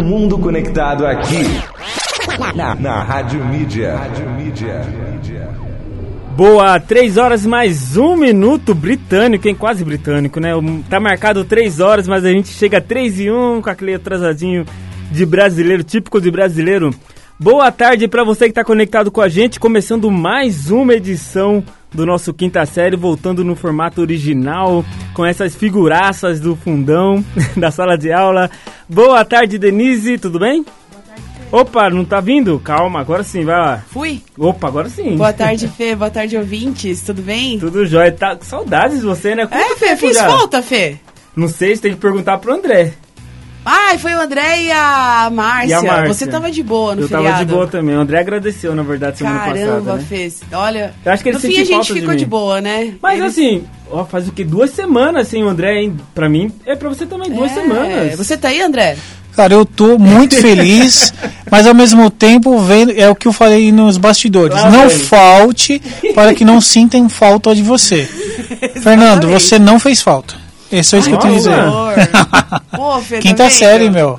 O mundo conectado aqui na, na Rádio Mídia. Rádio Mídia. Boa, 3 horas mais um minuto britânico, hein? Quase britânico, né? Tá marcado 3 horas, mas a gente chega a 3 e 1 com aquele atrasadinho de brasileiro, típico de brasileiro. Boa tarde para você que tá conectado com a gente, começando mais uma edição do nosso quinta série, voltando no formato original, com essas figuraças do fundão da sala de aula. Boa tarde, Denise, tudo bem? Opa, não tá vindo? Calma, agora sim, vai lá. Fui. Opa, agora sim. Boa tarde, Fê. Boa tarde, ouvintes. Tudo bem? Tudo jóia. Tá com saudades de você, né? Quanto é, Fê, fiz já? falta, Fê. Não sei, você tem que perguntar pro André. Ai, foi o André e a Márcia. E a Márcia. Você tava de boa no Eu feriado. Eu tava de boa também. O André agradeceu, na verdade, semana Caramba, passada. Caramba, né? Fê. Olha, Eu acho que ele no fim a gente ficou de, de, boa, né? Mas Eles... assim, ó, faz o que? Duas semanas, assim, o André, hein? Pra mim, é pra você também, duas é, semanas. Você tá aí, André? Cara, eu tô muito feliz, mas ao mesmo tempo vendo, é o que eu falei nos bastidores. Ah, não velho. falte para que não sintem falta de você. Fernando, você não fez falta. É isso que eu a dizer. Pô, Fê, Quinta tá série, meu.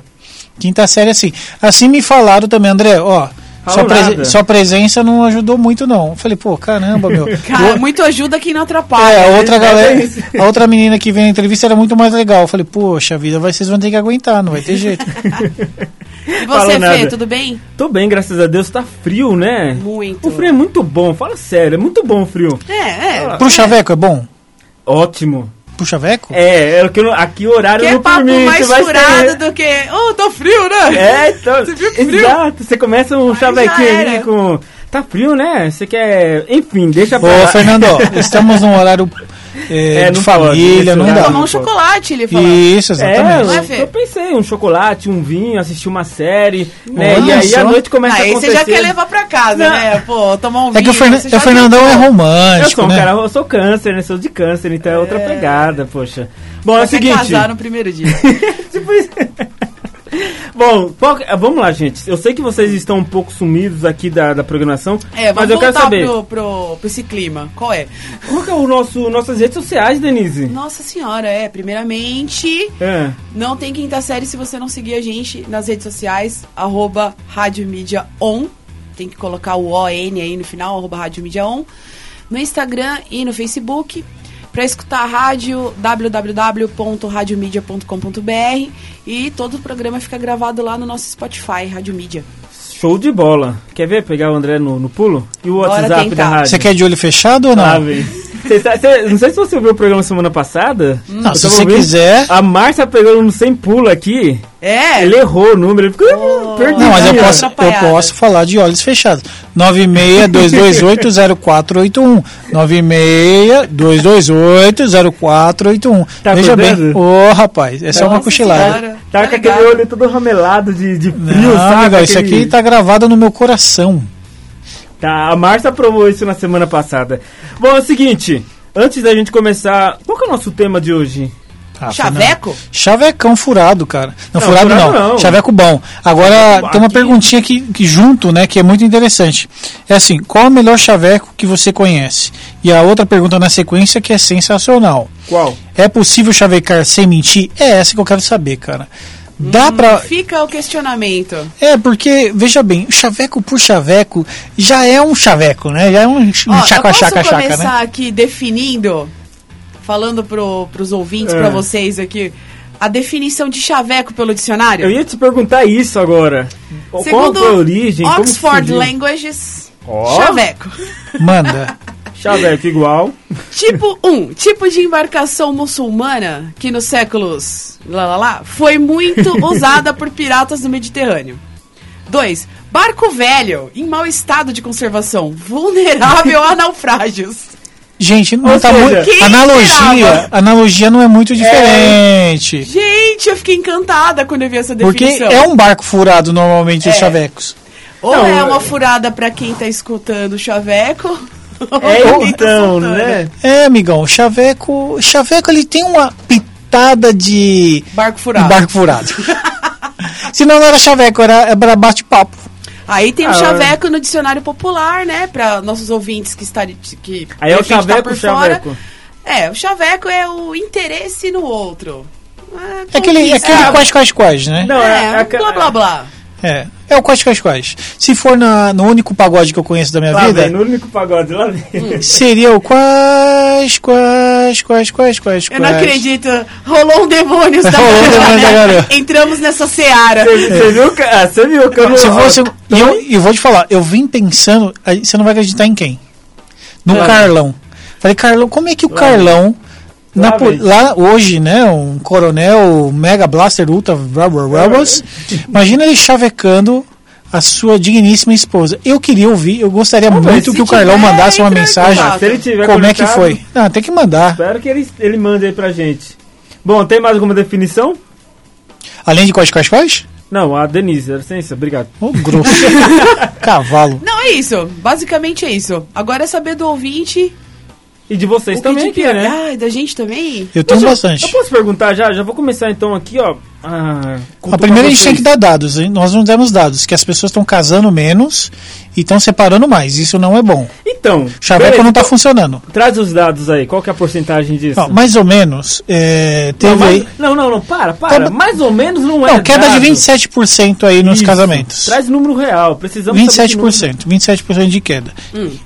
Quinta série assim. Assim me falaram também, André, ó. Sua, presen sua, presença não ajudou muito, não. Eu falei, pô, caramba, meu. Cara, muito ajuda quem não atrapalha. É, a né? outra galera, a outra menina que veio na entrevista era muito mais legal. Eu falei, poxa vida, vocês vão ter que aguentar, não vai ter jeito. e você, Fê, tudo bem? Tô bem, graças a Deus. Tá frio, né? Muito. O frio é muito bom, fala sério, é muito bom o frio. É, é. Pro chaveco é bom? Ótimo. Pro chaveco? É, é que aqui o horário que não é papo permite. mais furado do que. Oh, tô frio, né? É, então. Você viu frio? Exato, você começa um chavequinho ali com. Tá frio, né? Você quer. Enfim, deixa pra. Ô, Fernando, estamos num horário é, é, de família, não, não dá. Tomar um chocolate, ele falou. Isso, exatamente. É, eu, eu, pensei, um chocolate, um vinho, assistir uma série, né? E aí a noite começa aí a acontecer. Aí você já quer levar pra casa, não. né? Pô, tomar um vinho. É que o, Fern o Fernandão é romântico, Eu sou um né? cara, eu sou câncer, né? Sou de câncer, então é, outra pegada, poxa. Bom, é o seguinte... casar no primeiro dia. tipo isso. Bom, qual, vamos lá, gente. Eu sei que vocês estão um pouco sumidos aqui da, da programação, é, mas eu quero saber. Pro, pro, pro esse clima. Qual é? Qual é o nosso nossas redes sociais, Denise? Nossa senhora, é. Primeiramente, é. não tem quinta série se você não seguir a gente nas redes sociais, arroba Rádio Mídia On. Tem que colocar o ON aí no final, arroba Rádio Mídia On. No Instagram e no Facebook. Para escutar a rádio, www.radiomedia.com.br e todo o programa fica gravado lá no nosso Spotify, Rádio Mídia. Show de bola. Quer ver pegar o André no, no pulo? E o Bora WhatsApp tentar. da rádio? Você quer de olho fechado ou não? Ah, Cê, cê, não sei se você ouviu o programa semana passada. Não, se você ouvindo, quiser. A Márcia pegou no sem pulo aqui. É? Ele errou o número, ele ficou oh, perdido. Não, mas eu posso, eu posso falar de olhos fechados. 962280481. 962280481. Tá Veja bem. Ô, oh, rapaz, essa Nossa é uma cochilada. Tá, tá com aquele olho todo ramelado de, de frio, não, sabe? Amigo, Isso aqui tá gravado no meu coração. Tá, a Márcia aprovou isso na semana passada. Bom, é o seguinte, antes da gente começar, qual que é o nosso tema de hoje? Ah, Chaveco? Não. Chavecão furado, cara. Não, não furado, furado não. não. Chaveco bom. Agora, tem uma aqui... perguntinha que, que junto, né, que é muito interessante. É assim, qual é o melhor chaveco que você conhece? E a outra pergunta na sequência que é sensacional. Qual? É possível chavecar sem mentir? É essa que eu quero saber, cara. Dá hum, pra. Fica o questionamento. É, porque, veja bem, chaveco por chaveco já é um chaveco, né? Já é um, um Ó, chaca, eu chaca, chaca, né? começar aqui definindo, falando pro, pros ouvintes, é. para vocês aqui, a definição de chaveco pelo dicionário? Eu ia te perguntar isso agora. Segundo Qual a origem? Oxford Languages, oh. chaveco. Manda. Chaveco igual. Tipo 1. Um, tipo de embarcação muçulmana que nos séculos lá, lá, lá, foi muito usada por piratas do Mediterrâneo. 2. Barco velho, em mau estado de conservação, vulnerável a naufrágios. Gente, não Ou tá muito. Analogia, analogia não é muito diferente. É. Gente, eu fiquei encantada quando eu vi essa definição. Porque é um barco furado normalmente é. os chavecos. Ou não, é uma furada para quem tá escutando o chaveco, é então, né? É, amigão, Chaveco. Chaveco ele tem uma pitada de. Barco furado. barco furado. Se não, não era Chaveco, era, era bate-papo. Aí tem ah, o chaveco no dicionário popular, né? Para nossos ouvintes que estão que Aí é o chaveco, tá por chaveco. Fora. É, o chaveco é o interesse no outro. É aquele, é aquele quais, quais, quais, né? Não, é, É, é, blá blá blá. É. É o quais, quais, quais. Se for na, no único pagode que eu conheço da minha Lá vida, vem, no único pagode, lá vem. seria o quais, quais, quais, quais, quais, Eu não acredito. Rolou um demônio da Rolou um demônio da garota. Entramos nessa seara. Você viu, ah, você viu que eu não... Se fosse, e eu, eu vou te falar, eu vim pensando, você não vai acreditar em quem? No. Carlão. Falei, Carlão, como é que o Lá. Carlão, na Lá hoje, né, um coronel Mega Blaster Ultra Rubber Rebels, imagina ele chavecando a sua digníssima esposa. Eu queria ouvir, eu gostaria muito que o Carlão mandasse uma mensagem. Se ele tiver Como é que foi? Não, tem que mandar. Espero que ele, ele mande aí pra gente. Bom, tem mais alguma definição? Além de quais, quais, quais? Não, a Denise, licença, obrigado. Ô, grosso. Cavalo. Não, é isso. Basicamente é isso. Agora é saber do ouvinte. E de vocês o que também de aqui, né? Ah, e da gente também? Eu tenho bastante. Eu posso perguntar já? Já vou começar então aqui, ó. Ah, A primeira a gente tem que dar dados, hein? nós não demos dados, que as pessoas estão casando menos e estão separando mais, isso não é bom. Então, Chaveco não está funcionando. Traz os dados aí, qual que é a porcentagem disso? Não, mais ou menos, é, teve não, mais- aí, não, não, não, para, para. Tá- mais ou menos não é. não, queda de dado. 27% aí nos Isso. casamentos. Traz número real, precisamos saber que número- 27%, 27% de queda.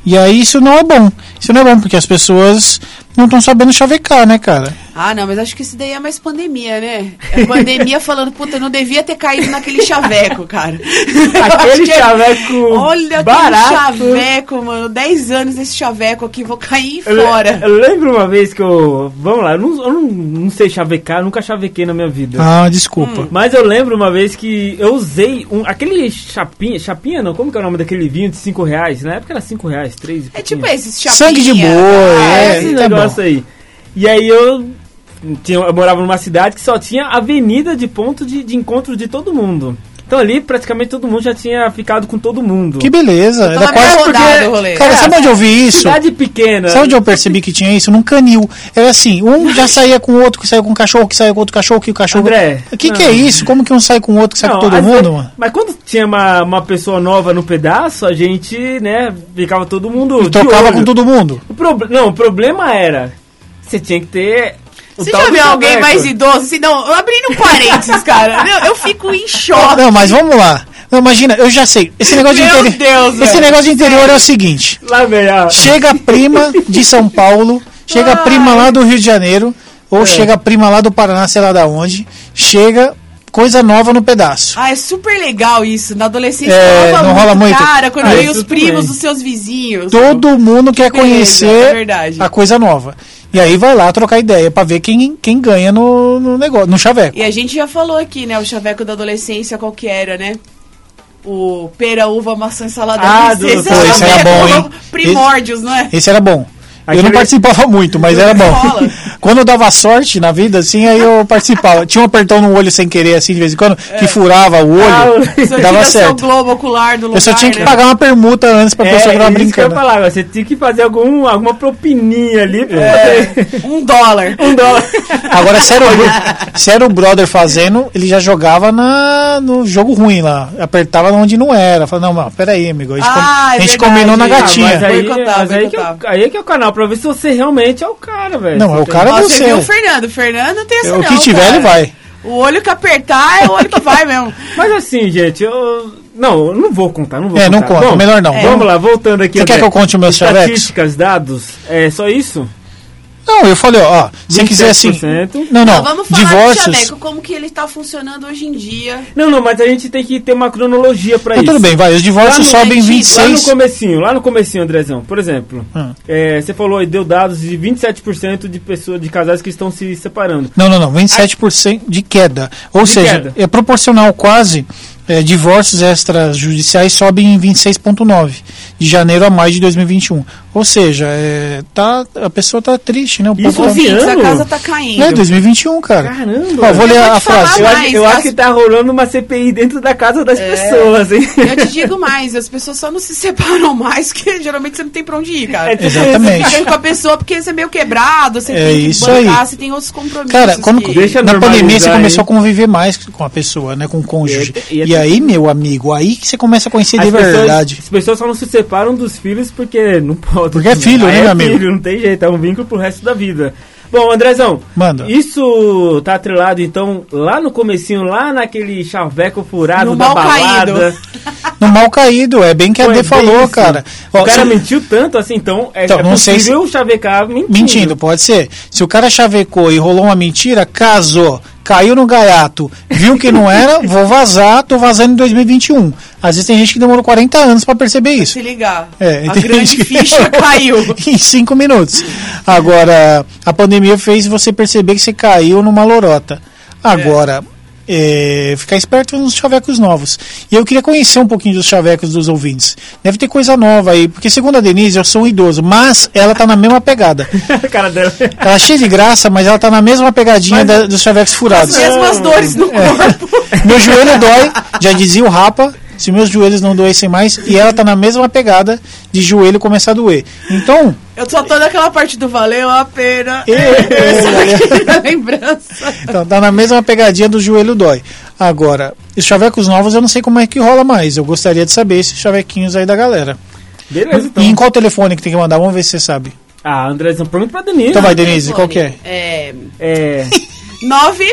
E aí isso não é bom. Isso não é bom, porque as pessoas não estão sabendo chavecar, né, cara? Ah, não, mas acho que isso daí é mais pandemia, né? É pandemia falando, puta, eu não devia ter caído naquele chaveco, cara. Aquele que é- chaveco Olha barato. aquele chaveco, mano. 10 anos desse chaveco aqui, vou cair Eu, fora. eu lembro uma vez que eu. Vamos lá, eu não, eu não, não sei chavecar, nunca chavequei na minha vida. Ah, desculpa. Hum. Mas eu lembro uma vez que eu usei um, aquele chapinha, chapinha não, como que é o nome daquele vinho de 5 reais? Na época era 5 reais, 3 É tipo esses chapinha. Sangue de boi, Ah, é, esse tá negócio aí. E aí eu, tinha, eu morava numa cidade que só tinha avenida de ponto de, de encontro de todo mundo. Então ali praticamente todo mundo já tinha ficado com todo mundo. Que beleza. Era quase porque... rodado o rolê. Cara, sabe onde eu vi isso? Cidade pequena. Sabe onde eu percebi que tinha isso? Num canil. Era assim, um já saía com o outro, que saía com o cachorro, que saía com outro cachorro, que o cachorro... André, O que, que é isso? Como que um sai com o outro, que sai Não, com todo mundo, vezes- mano? Mas quando tinha uma, uma pessoa nova no pedaço, a gente, né, ficava todo mundo. Trocava olho. com todo mundo. O prob- Não, o problema era. Você tinha que ter. Você tal já viu alguém mais idoso? Assim, não, abrindo parênteses, cara. Eu, eu fico em choque. Não, mas vamos lá. Não, imagina, eu já sei. Esse negócio Meu de interior. Deus, esse velho. negócio de interior é o seguinte: Lá, velho. chega a prima de São Paulo, chega a prima lá do Rio de Janeiro, ou É. chega a prima lá do Paraná, sei lá da onde, chega coisa nova no pedaço. Ah, é super legal isso. Na adolescência É, não rola muito? Cara, quando Ah, vem isso os primos dos seus vizinhos. Todo mundo quer beleza, conhecer é a coisa nova. E aí vai lá trocar ideia pra ver quem, quem ganha no, no negócio, no chaveco. E a gente já falou aqui, né? O chaveco da adolescência, qual que era, né? O pera, uva, maçã, salada, Ah, do- Pô, esse era bom, hein? Primórdios, não é? Esse era bom. Eu não Aquele- participava muito, mas era bom. Quando eu dava sorte na vida, assim, aí eu participava. Tinha um apertão no olho sem querer, assim, de vez em quando, que furava o Ah, olho, Só dava certo. globo ocular do lugar, Eu só tinha que né? pagar uma permuta antes pra pessoa que tava É, isso que eu brincando. falar, você tinha que fazer algum, alguma propininha ali pra É, poder. um dólar. Um dólar. Agora, se era, o, se era o brother fazendo, ele já jogava na, no jogo ruim lá. Apertava onde não era. Falava, não, mas peraí, amigo. A gente, Ah, com- é a gente combinou na Ah, gatinha. mas aí, mas aí, que é aí é que é o canal, pra ver se você realmente é o cara, velho. Não, é o cara Ó, você. você viu o Fernando. O Fernando não tem essa o não, que tiver, cara. ele vai. O olho que apertar é o olho que vai mesmo. Mas assim, gente, eu. Não, eu não vou contar, não vou É, não contar. conta, Bom, melhor não. Vamos lá, voltando aqui. Você quer que eu conte os meus? Estatísticas, dados, é só isso? Não, eu falei, ó, ó, se quiser assim. 27%. Não, não, Não, vamos falar do divórcios. chaveco, como que ele tá funcionando hoje em dia. Não, não, mas a gente tem que ter uma cronologia Então, isso. tudo bem, vai. Os divórcios Lá no sobem dentista, Lá no 26. comecinho, lá no comecinho, Andrezão, por exemplo, Hum. é, você falou aí, deu dados de 27% de pessoas, de casais que estão se separando. Não, não, não. 27% de queda. Ou De seja, queda. é proporcional quase. é, divórcios extrajudiciais sobem em 26,9 de janeiro a maio de 2021. Ou seja, é, tá, a pessoa tá triste, né? O Isso povo tá- Ouvintes, a casa tá caindo. É 2021, cara. Caramba! Ó, vou ler vou a falar frase. eu acho, mais, eu acho as- que tá rolando uma CPI dentro da casa das pessoas, hein? Eu te digo mais, as pessoas só não se separam mais, porque geralmente você não tem pra onde ir, cara. É Exatamente. Você fica com a pessoa porque você é meio quebrado, você É tem que isso bancar, aí. você tem outros compromissos. Cara, quando, que- Deixa na pandemia você aí. começou a conviver mais com a pessoa, né? Com o cônjuge. E é- E, e é- aí, meu amigo, aí que você começa a conhecer de As pessoas- verdade. as pessoas só não se separam dos filhos porque não pode. Porque é filho, né, é amigo? filho, não tem jeito, é um vínculo pro resto da vida. Bom, Andrezão, Manda. isso tá atrelado, então, lá no comecinho, lá naquele chaveco furado No da mal balada. caído. No mal caído, é bem que a D falou, isso. cara. O Ó, cara se- mentiu tanto assim, então é, Então, é não sei possível chavecar mentindo. Mentindo, pode ser. Se o cara chavecou e rolou uma mentira, casou, caiu no gaiato, viu que não era, vou vazar, tô vazando em 2021. Às vezes tem gente que demorou 40 anos pra perceber isso. Se ligar. É, a grande que- ficha caiu. em cinco minutos. Agora, a pandemia fez você perceber que você caiu numa lorota. Agora, é, ficar esperto nos chavecos novos. E eu queria conhecer um pouquinho dos chavecos dos ouvintes. Deve ter coisa nova aí, porque segundo a Denise, eu sou um idoso, mas ela tá na mesma pegada. cara dela. Ela é cheia de graça, mas ela tá na mesma pegadinha da- dos chavecos furados. As mesmas dores no É. corpo. Meu joelho dói, já dizia o Rapa, se meus joelhos não doessem mais, e ela tá na mesma pegada de joelho começar a doer. Então, Eu só tô naquela parte do valeu a pena. É, é, Essa lembrança. então, tá na mesma pegadinha do joelho dói. Agora, os chavecos novos eu não sei como é que rola mais. Eu gostaria de saber esses chavequinhos aí da galera. Beleza, então. E em qual telefone que tem que mandar? Vamos ver se você sabe. Ah, Andrezão, pergunta pra Denise. Então vai, Denise, qual que é? É. É. 9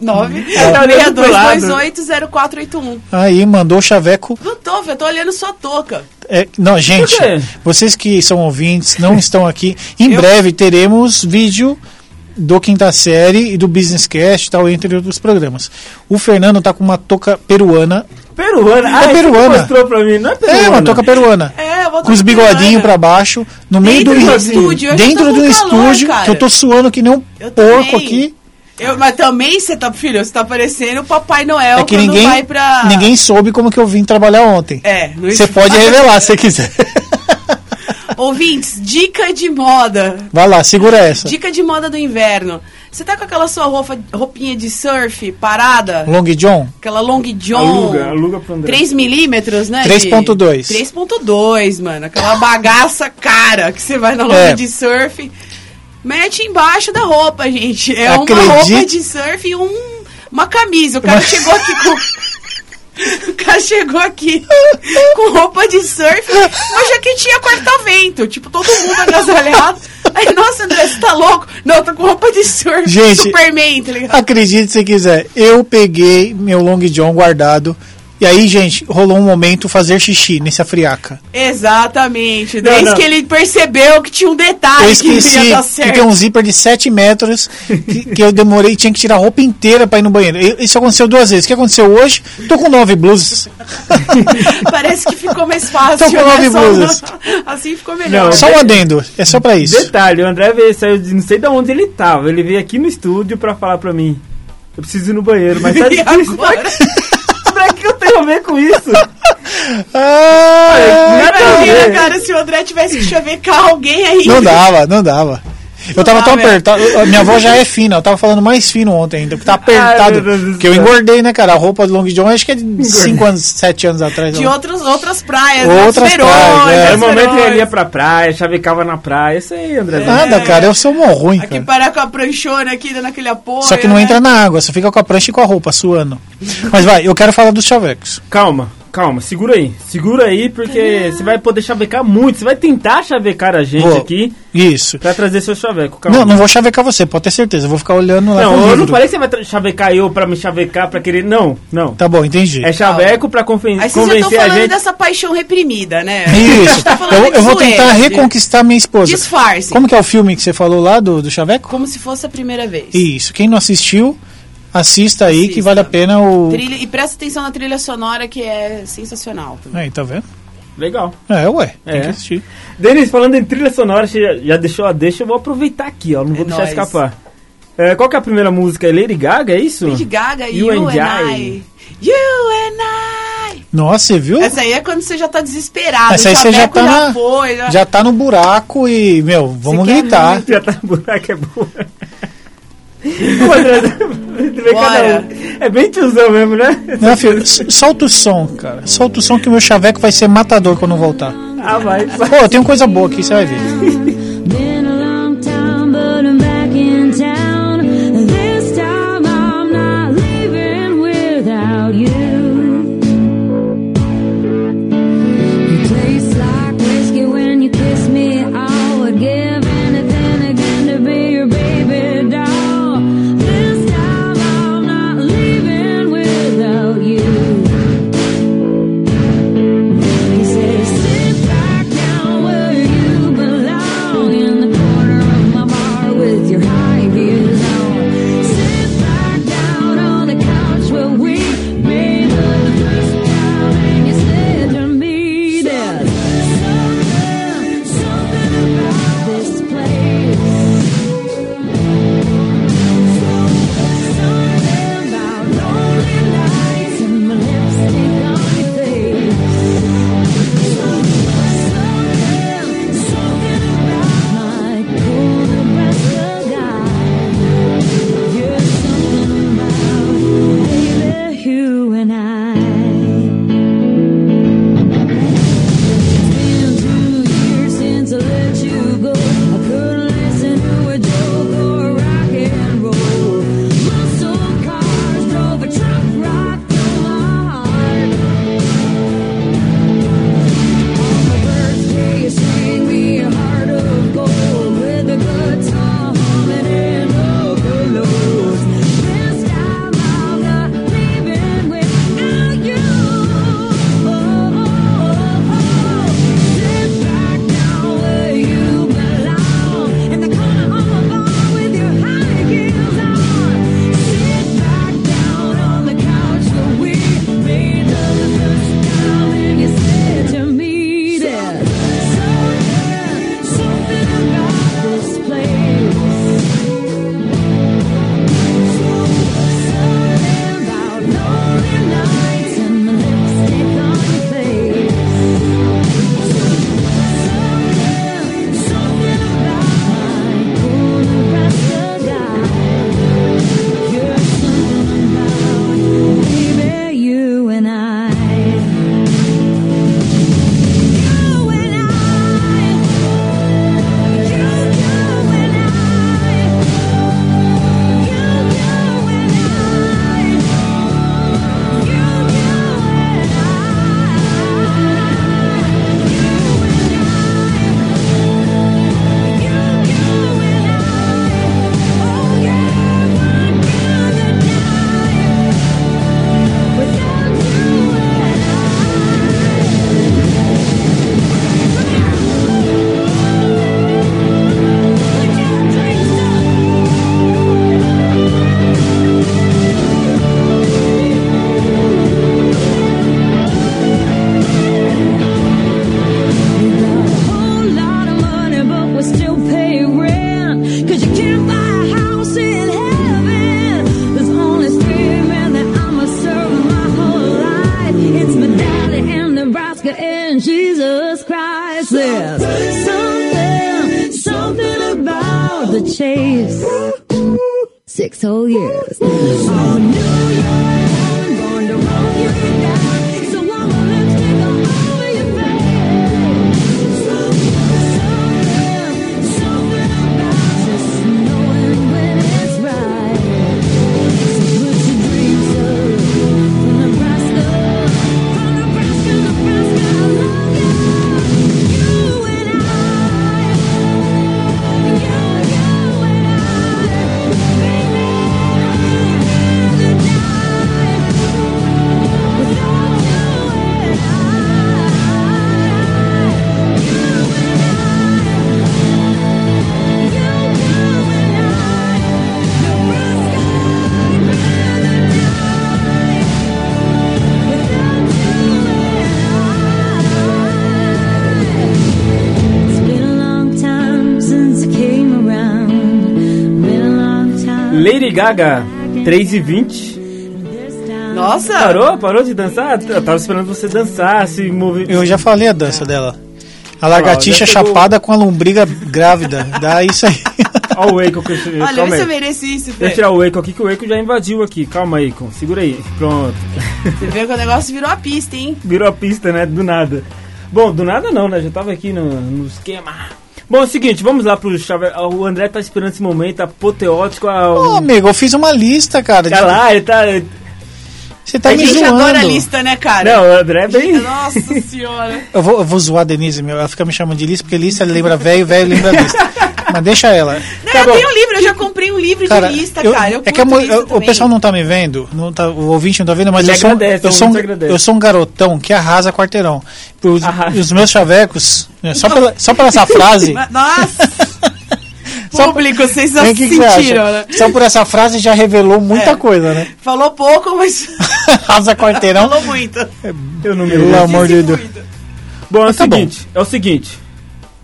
9 Tá olhando pro lado. 62280481. Aí, mandou o chaveco. Não tô, eu tô olhando sua touca. É, não, gente, vocês que são ouvintes, não estão aqui. Em Eu- breve teremos vídeo do Quinta Série e do Business Cast e tal, entre outros programas. O Fernando tá com uma touca peruana. Peruana. Ah, isso peruana. que mostrou pra mim. Não é peruana. É, uma touca peruana. É, vou Com os bigodinhos pra baixo, no meio Dentro do, do estúdio, dentro tô do calor, estúdio, cara. que eu tô suando que nem um Eu porco também. aqui. Eu, mas também você tá, filho, você tá parecendo o Papai Noel É que ninguém, vai pra. ninguém soube como que eu vim trabalhar ontem. É, Você pode revelar se você quiser. Ouvintes, dica de moda. Vai lá, segura essa. Dica de moda do inverno. Você tá com aquela sua roupa, roupinha de surf parada? Long John? Aquela long john. Aluga, aluga pro André. 3 milímetros, né? 3.2. 3.2, mano. Aquela bagaça cara que você vai na loja É. de surf. Mete embaixo da roupa, gente. É Acredite- uma roupa de surf e um, uma camisa. O cara chegou aqui com. O cara chegou aqui com roupa de surf, uma jaquetinha corta-vento. Tipo, todo mundo agasalhado. Aí, nossa, André, você tá louco? Não, eu tô com roupa de surf. Gente, Superman, tá ligado? Acredite se quiser. Eu peguei meu Long John guardado. E aí, gente, rolou um momento fazer xixi nesse afriaca. Exatamente. Não, Desde não. que ele percebeu que tinha um detalhe Eu que não esqueci que certo. tem um zíper de 7 metros que, que eu demorei, tinha que tirar a roupa inteira pra ir no banheiro. Isso aconteceu duas vezes. O que aconteceu hoje? Tô com nove blusas. Parece que ficou mais fácil. Tô com nove né? Só- blusas. assim ficou melhor. Não, Só um adendo. É só pra isso. Detalhe, o André veio, saiu de não sei de onde ele tava. Ele veio aqui no estúdio pra falar pra mim. Eu preciso ir no banheiro, mas tá difícil. a ver com isso? Ah, Nada a Imagina, ver. cara, se o André tivesse que chavecar alguém aí. não dava, não dava. Eu tava tão velho. apertado. a Minha voz já é fina, eu tava falando mais fino ontem ainda, porque tá apertado. Porque eu engordei, né, cara? A roupa do Long John acho que é de 5 anos, 7 anos atrás. De outros, outras praias. Outras verões, praias, é. Era o momento que ele ia pra praia, chavecava na praia. Isso aí, André. Nada, cara, eu sou mó ruim, Aqui cara. parar com a pranchona aqui, dando aquele apoio. Só que não né? entra na água, só fica com a prancha e com a roupa, suando. Mas vai, eu quero falar dos chavecos. Calma, calma, segura aí. Segura aí, porque você vai poder chavecar muito. Você vai tentar chavecar a gente Vou. aqui Isso. pra trazer seu chaveco. Calma. Não, não vou chavecar você, pode ter certeza. Eu vou ficar olhando lá Não, eu não falei que você vai chavecar eu pra me chavecar, pra querer. Não, não. Tá bom, entendi. É chaveco pra conven- Aí convencer a falando gente. dessa paixão reprimida, né? Isso. Tá falando Eu, eu vou tentar reconquistar minha esposa. Disfarce. Como que é o filme que você falou lá do, do chaveco? Como se fosse a primeira vez. Isso. Quem não assistiu, assista aí que Assista. vale a pena o. Trilha- e presta atenção na trilha sonora que é sensacional. também. Aí, tá vendo? Legal. É, ué. Tem É. que assistir. Denis, falando em trilha sonora, você já, já deixou a deixa, eu vou aproveitar aqui, ó. Não vou É deixar nóis. escapar. É, qual que é a primeira música? É Lady Gaga, é isso? Lady Gaga, You You, and and, I. I. You and I. Nossa, você viu? Essa aí é quando você já tá desesperado. Essa aí você já tá na- foi, já- Já tá no buraco e, meu, vamos gritar. muito? Já tá no buraco, é boa. Um. É bem tiozão mesmo, né? Não, filho, solta o som, cara. Solta o som que o meu chaveco vai ser matador quando voltar. Ah, vai. vai. Pô, eu tenho coisa boa aqui, você vai ver. Lady Gaga, 3 e 20. Nossa! Parou? Parou de dançar? Eu tava esperando você dançar, se mover. Eu já falei a dança dela. A lagartixa pegou- chapada com a lombriga grávida. Dá isso aí. Olha o eu Olha, aí. mereço isso, Deixa eu Fê. tirar o Waco aqui, que o Waco já invadiu aqui. Calma aí, Icon. Segura aí. Pronto. Você vê que o negócio virou a pista, hein? Virou a pista, né? Do nada. Bom, do nada não, né? Já tava aqui no, no esquema. Bom, é o seguinte, vamos lá pro chave... O André tá esperando esse momento apoteótico. Ô, Ao... amigo, eu fiz uma lista, cara. de- Olha lá, ele tá. Você tá a me gente zoando. adora a lista, né, cara? Não, o André é bem. Nossa senhora. Eu vou, eu vou zoar a Denise, meu. Ela fica me chamando de lista porque lista lembra velho, velho lembra lista. Mas deixa ela. Não, Tá eu bom. tenho um livro, eu já comprei um livro Cara, de lista, eu- cara. Eu é que lista eu- o pessoal não tá me vendo, não tá, o ouvinte não tá vendo, mas eu sou, agradece, eu, sou um, eu sou um garotão que arrasa quarteirão. Os, Arrasa. os meus chavecos, né, só, pela, só por essa frase. Nossa! Público, vocês já que que sentiram, acha? né? Só por essa frase já revelou muita É. coisa, né? Falou pouco, mas Arrasa quarteirão. falou muito. Eu não me Pelo lembro. amor de Deus. Bom, é o Tá bom. seguinte, é o seguinte.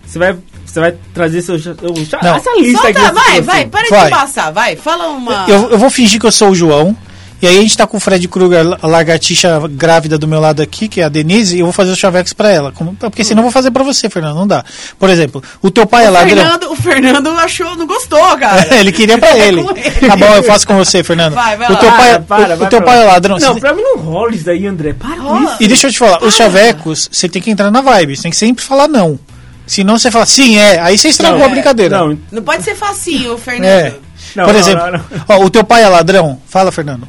Você vai, você vai trazer seu, cha- Não. essa lista aqui. Solta, essa vai, situação. vai, para Vai. de passar, vai. Fala uma. Eu, eu vou fingir que eu sou o João. E aí a gente tá com o Fred Krueger, a lagartixa grávida do meu lado aqui, que é a Denise, e eu vou fazer os chavecos pra ela. Como- porque senão eu vou fazer pra você, Fernando. Não dá. Por exemplo, o teu pai é o, ladrão. Fernando, o Fernando achou, não gostou, cara. ele queria pra ele. com ele. Tá bom, eu faço com você, Fernando. Vai, vai o lá. teu pai, Para, para, o, vai o teu pai é ladrão. Não, Você- pra mim não rola isso daí, André. Para isso. E deixa eu te falar, os Para. chavecos, você tem que entrar na vibe, você tem que sempre falar não. Senão você fala, sim, é, aí você estragou Não, a brincadeira. Não, Não pode ser facinho, Fernando. É. Não, Por não, exemplo, não, não. ó, o teu pai é ladrão? Fala, Fernando.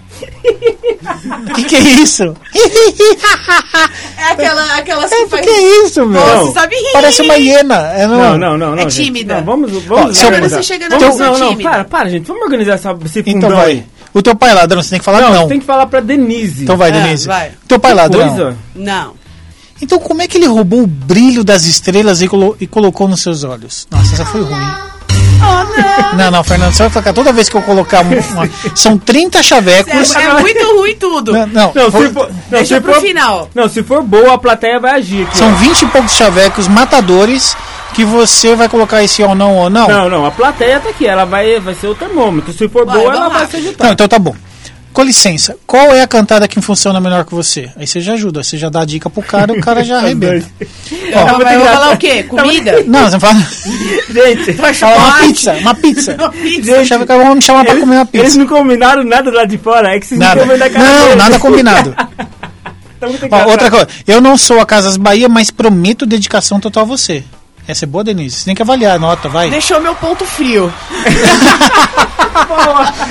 O que, que é isso? É aquela, aquelas É, que que é isso, meu? Nossa, Não. sabe rir. Parece uma hiena. É, não, não, não, não. É tímida. Não, vamos, Ó, vamos se organizar. Você chega na Vamos- pessoa Não, não, tímida. para, para, gente. Vamos organizar essa, esse Então fundão vai. aí. O teu pai é ladrão, você tem que falar Não, não. você tem que falar pra Denise. Então vai, Ah, Denise. vai. O teu pai é ladrão. Coisa. Não. Então como é que ele roubou o brilho das estrelas e, colo- e colocou nos seus olhos? Nossa, essa foi ruim. Oh, não. Não, não, Fernando, você vai colocar toda vez que eu colocar uma. uma- são 30 chavecos. É, é muito ruim tudo. Não, não, Não, for- se for, não, Deixa se pro for, final. Não, se for boa, a plateia vai agir aqui. são ó. 20 e poucos chavecos matadores que você vai colocar esse ou não ou não. Não, não, a plateia tá aqui, ela vai, vai ser o termômetro. Se for Vai, boa, ela lá. vai se agitar. Não, então tá bom. Com licença, qual é a cantada que funciona melhor que você? Aí você já ajuda, você já dá a dica pro cara, o cara já arrebenta. Vai engraçado. falar o quê? Comida? Não, você fala, Gente, Vai uma pizza, uma pizza. Uma pizza. Gente, me chamar pra eles, comer uma eles pizza. não combinaram nada lá de fora, é que vocês Nada. não combinaram a cara Não, deles. nada combinado. Tá muito Ó, outra coisa, eu não sou a Casas Bahia, mas prometo dedicação total a você. Essa é boa, Denise. Você tem que avaliar a nota, vai. Deixou meu ponto frio.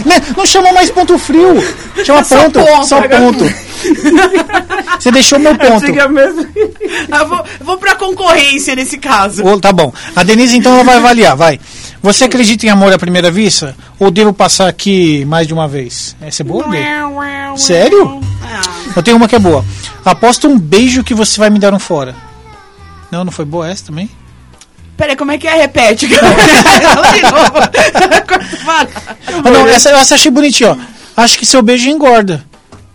Né, Não chama mais ponto frio. Chama Só ponto. ponto, Só agora- ponto. Você deixou meu ponto. Que é mesmo. Eu vou, eu vou pra concorrência nesse caso. Ô, tá bom. A Denise então ela vai avaliar, vai. Você acredita em amor à primeira vista? Ou devo passar aqui mais de uma vez? Essa é boa, Dê? Sério? Ah, Eu tenho uma que é boa. Aposto um beijo que você vai me dar um fora. Não, não foi boa essa também? Peraí, como é que é? Repete. Fala de novo. Fala. Não, essa, essa eu achei bonitinha, ó. Acho que seu beijo engorda.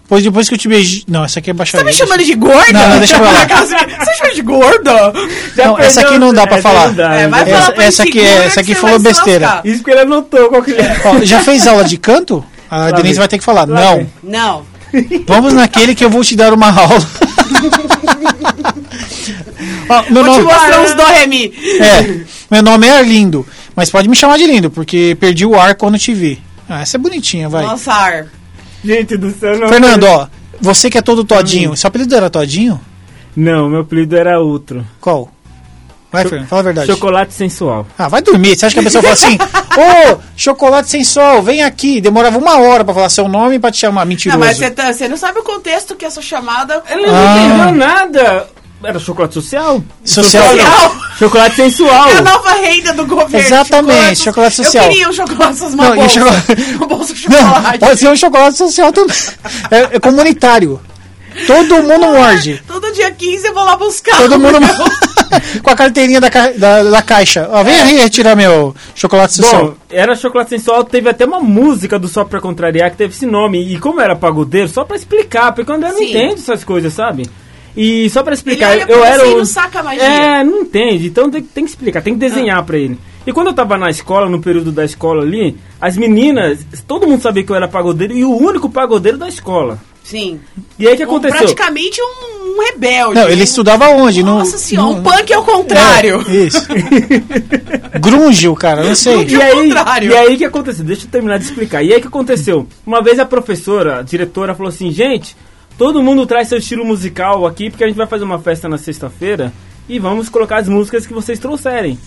Pois depois que eu te beijei. Não, essa aqui é Você baixaria. tá me chamando de gorda? Não, não, deixa pra lá. Você chama de gorda? Já Não, essa aqui não dá pra essa falar. dá, É, vai já- falar Essa- pra essa aqui é- essa que aqui você falou besteira. lascar. Isso porque ele anotou qual que é. Ó, já fez aula de canto? A Lá Denise vem. vai ter que falar. Lá não. vem. Não. Vamos naquele que eu vou te dar uma aula. Ó, meu, Vou te nome, mostrar uns do Remi. é, meu nome é Arlindo, mas pode me chamar de Lindo, porque perdi o ar quando te vi. Ah, essa é bonitinha, vai. Nossa, Ar. Gente do céu, não. Fernando, ó, você que é todo todinho, seu apelido era todinho? Não, meu apelido era outro. Qual? Vai, Fernando, fala a verdade. Chocolate sensual. Ah, vai dormir. Você acha que a pessoa fala assim, ô, chocolate sem sol, vem aqui. Demorava uma hora pra falar seu nome e pra te chamar. Mentiroso. Não, mas você, tá- você não sabe o contexto que essa chamada. Ele não Ah. entendeu nada. Era chocolate social? Social. Social. Chocolate sensual. É a nova renda do governo. Exatamente, chocolate social. Eu queria um chocolate, essas Não, e bolsa. chocolate- Uma bolsa de Não, chocolate. pode ser um chocolate social também. É, é comunitário. Todo mundo morde. Todo dia 15 eu vou lá buscar. Todo o mundo meu. com a carteirinha da, ca- da, da caixa. Ó, vem aí retirar meu chocolate social. Bom, era chocolate sensual, teve até uma música do Só Pra Contrariar que teve esse nome. E como era pagodeiro, só pra explicar, porque o André não Sim. entende essas coisas, sabe? E só pra explicar, Ele olha pra eu era o... não saca a magia. É, não entende, então tem, tem que explicar, tem que desenhar pra ele. E quando eu tava na escola, no período da escola ali, as meninas, todo mundo sabia que eu era pagodeiro e o único pagodeiro da escola. Sim. E aí o que Um- aconteceu? praticamente um, um rebelde. Não, ele Um- estudava onde? No- Nossa senhora, no- um punk ao contrário. É, isso. Grunge, o cara, não sei. Grunge. E ao aí, contrário. e aí o que aconteceu? Deixa eu terminar de explicar. E aí o que aconteceu? Uma vez a professora, a diretora, falou assim, gente, todo mundo traz seu estilo musical aqui, porque a gente vai fazer uma festa na sexta-feira e vamos colocar as músicas que vocês trouxerem.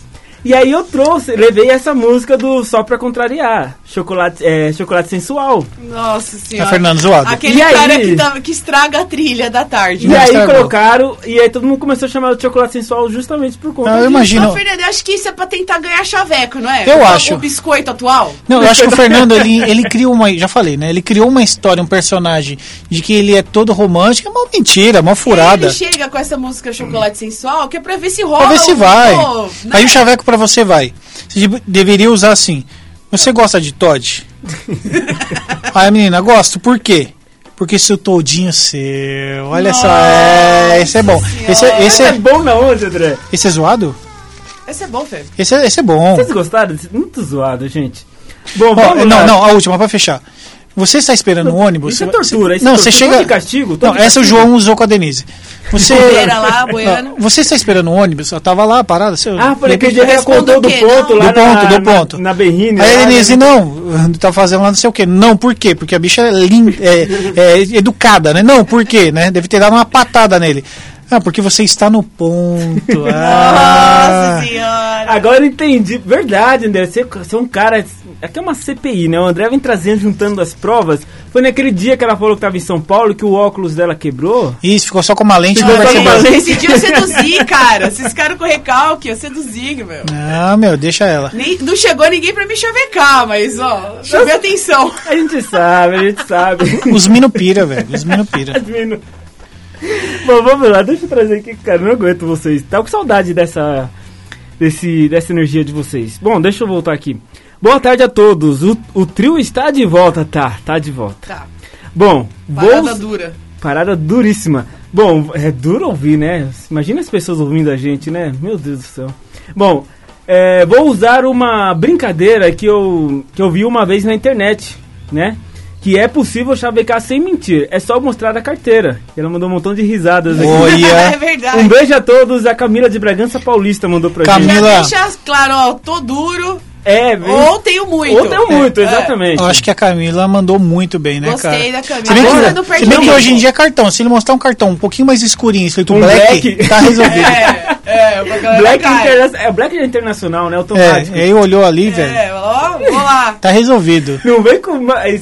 E aí eu trouxe, levei essa música do Só Pra Contrariar, Chocolate, é, chocolate Sensual. Nossa senhora. Tá Fernando zoado. Aquele E aí? cara que, tá- que estraga a trilha da tarde. E Não aí estragou. colocaram, e aí todo mundo começou a chamar de Chocolate Sensual justamente por conta Não, eu imagino. Ô, Fernando, eu acho que isso é pra tentar ganhar chaveco, não é? Eu O- acho. O biscoito atual. Não, eu acho que o Fernando, ele, ele criou uma. Já falei, né? Ele criou uma história, um personagem de que ele é todo romântico. É uma mentira, uma furada. Ele chega com essa música Chocolate Sensual, que é pra ver se rola. Pra ver se vai. pô, né? Aí o chaveco pra você vai. Você de- deveria usar assim. Você gosta de Todd? Aí a menina, gosto. Por quê? Porque seu todinho seu. Olha só. É, esse é bom. Esse é, esse, É é, bom na onde, André? esse é zoado? Esse é bom, Fê. Esse é, esse é bom. Vocês gostaram? Muito zoado, gente. Bom, vamos não, lá. não, a última, pra fechar. Você está esperando o ônibus? Isso é você- tortura, isso não, é você tortura. chega. Tô de castigo, Não, essa o castigo. João usou com a Denise. Você. Lá. Não, Você está esperando o ônibus? Eu tava lá parada. Você, Ah, por aquele dia contou o do ponto lá Do ponto, na, do ponto. Na, na Berrine. Aí a lá, Denise, né? não, tá fazendo lá não sei o quê. Não, por quê? Porque a bicha é, linda, é, é educada, né? Não, por quê? Né? Deve ter dado uma patada nele. Ah, porque você está no ponto. Ah. Nossa senhora. Agora eu entendi. Verdade, André. Você, você é um cara. Aqui é uma CPI, né? O André vem trazendo, juntando as provas. Foi naquele dia que ela falou que tava em São Paulo que o óculos dela quebrou. Isso, ficou só com uma lente. Ficou Não vai só ser com uma lente. Esse dia eu seduzi, cara. Vocês ficaram com recalque, eu seduzi, meu. Ah, meu, deixa ela. Nem, não chegou ninguém pra me chavecar, mas, ó, chamei atenção. A gente sabe, a gente sabe. Os mino pira, velho. Os mino pira. Admino. Bom, vamos lá, deixa eu trazer aqui, cara, não aguento vocês. Tá com saudade dessa, desse, dessa energia de vocês. Bom, deixa eu voltar aqui. Boa tarde a todos. O, o trio está de volta, tá? Tá de volta. Tá, Bom, parada dura. Parada duríssima. Bom, é duro ouvir, né? Imagina as pessoas ouvindo a gente, né? Meu Deus do céu. Bom, é, vou usar uma brincadeira que eu, que eu vi uma vez na internet, né? Que é possível chavecar sem mentir. É só mostrar a carteira. Ela mandou um montão de risadas aqui. é Olha. verdade. Um beijo a todos. A Camila de Bragança Paulista mandou pra Camila- gente. Já deixa claro, ó, tô duro É, viu? ou tenho muito. Ou tem muito, É. exatamente. Eu acho que a Camila mandou muito bem, né, Gostei cara? da Camila. Se bem, que, se bem que hoje em dia é cartão. Se ele mostrar um cartão um pouquinho mais escurinho, escrito Um black, black. tá resolvido. É, é, galera Black, interna é Black é internacional, né? É, Automático. aí olhou ali, velho. É, ó, vou lá. Tá resolvido. Não vem com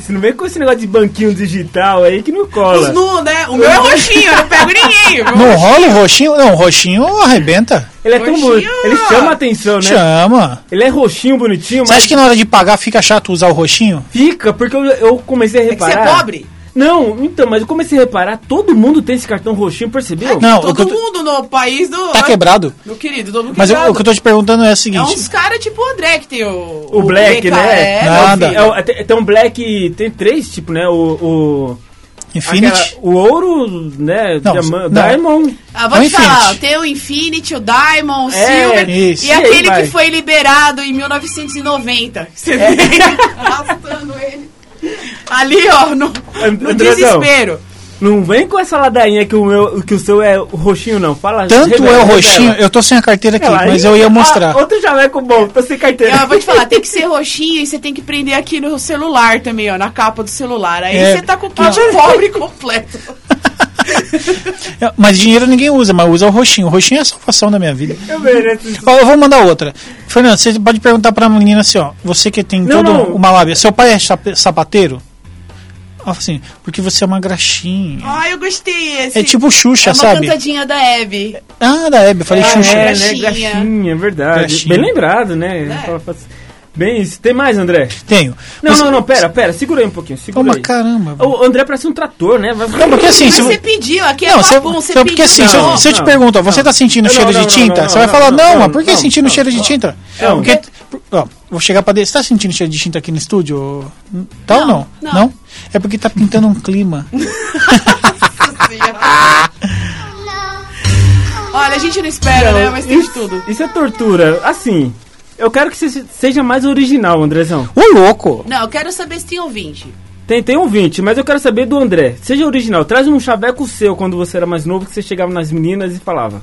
não vem com esse negócio de banquinho digital aí que não cola. Os nu, né? O meu é roxinho, eu não pego ninguém. Não rola o roxinho? Não, o roxinho arrebenta. Ele é tão bonito. Ele chama a atenção, né? Chama. Ele é roxinho, bonitinho, Você mas acha que na hora de pagar fica chato usar o roxinho? fica, porque eu, eu comecei a É que você reparar. é pobre? Não, então, mas eu comecei a reparar, todo mundo tem esse cartão roxinho, percebeu? Não, o que Todo tô- mundo no país do. Tá quebrado. Meu querido, todo mundo Mas eu- quebrado. o que eu tô te perguntando é o É seguinte. uns caras tipo o André que tem o. O Black, BK, né? É, Nada. É, o- tem, tem um Black, tem três tipos, né? O. o Infinity? aquela- o ouro, né? Não, diamante, não. Diamond. Ah, vou o te falar, Infinity. tem o Infinity, o Diamond, o É, Silver isso. e, E aquele que foi liberado em 1990. Você É. vê arrastando ele. Ali, ó, no, no desespero. Não vem com essa ladainha que o, meu, que o seu é o roxinho, não. Fala. Tanto revela, é o revela. roxinho, eu tô sem a carteira aqui, Ela, mas eu ia mostrar. Ah, outro chaveco bom, tô sem carteira. Eu vou te falar, tem que ser roxinho e você tem que prender aqui no celular também, ó, na capa do celular. Aí É, você tá com o que- kit pobre completo. É, Mas dinheiro ninguém usa, mas usa o roxinho. O roxinho é a salvação da minha vida. Eu mereço. Ó, eu vou mandar outra. Fernando, você pode perguntar pra menina assim, ó. Você que tem Não, toda não. uma lábia. Seu pai é sapateiro? Assim, porque você é uma graxinha. Ah, eu gostei esse. É tipo Xuxa, é uma sabe? cantadinha da Hebe. Ah, da Hebe, eu falei Ah, Xuxa. é, né? Graxinha. Graxinha, é verdade. Graxinha. Bem lembrado, né? É. Bem isso. Tem mais, André? Tenho. Não, Mas- não, não, pera, pera. Segura aí um pouquinho. Segura Calma, aí. caramba. velho. O André parece um trator, né? Vai... Não, porque assim, Mas se você vo- pediu, aqui é Não, você, papum, você não, pediu. porque assim, se eu, Não, se eu te não. pergunto, ó, você tá sentindo Não, cheiro não, de não, tinta? não, você vai não, falar, não, não, não, mas por que não, sentindo não, cheiro de não. tinta? Não. Porque, ó, vou chegar pra dentro. Você tá sentindo cheiro de tinta aqui no estúdio? Tá ou Não, não? não. É porque tá pintando um clima. Olha, a gente não espera, né? Mas tem de tudo. Isso é tortura. Assim, eu quero que você seja mais original, Andrezão. Ô, louco! Não, eu quero saber se tem ouvinte. Tem, tem um 20, mas eu quero saber do André. Seja original. Traz um chaveco seu quando você era mais novo, que você chegava nas meninas e falava.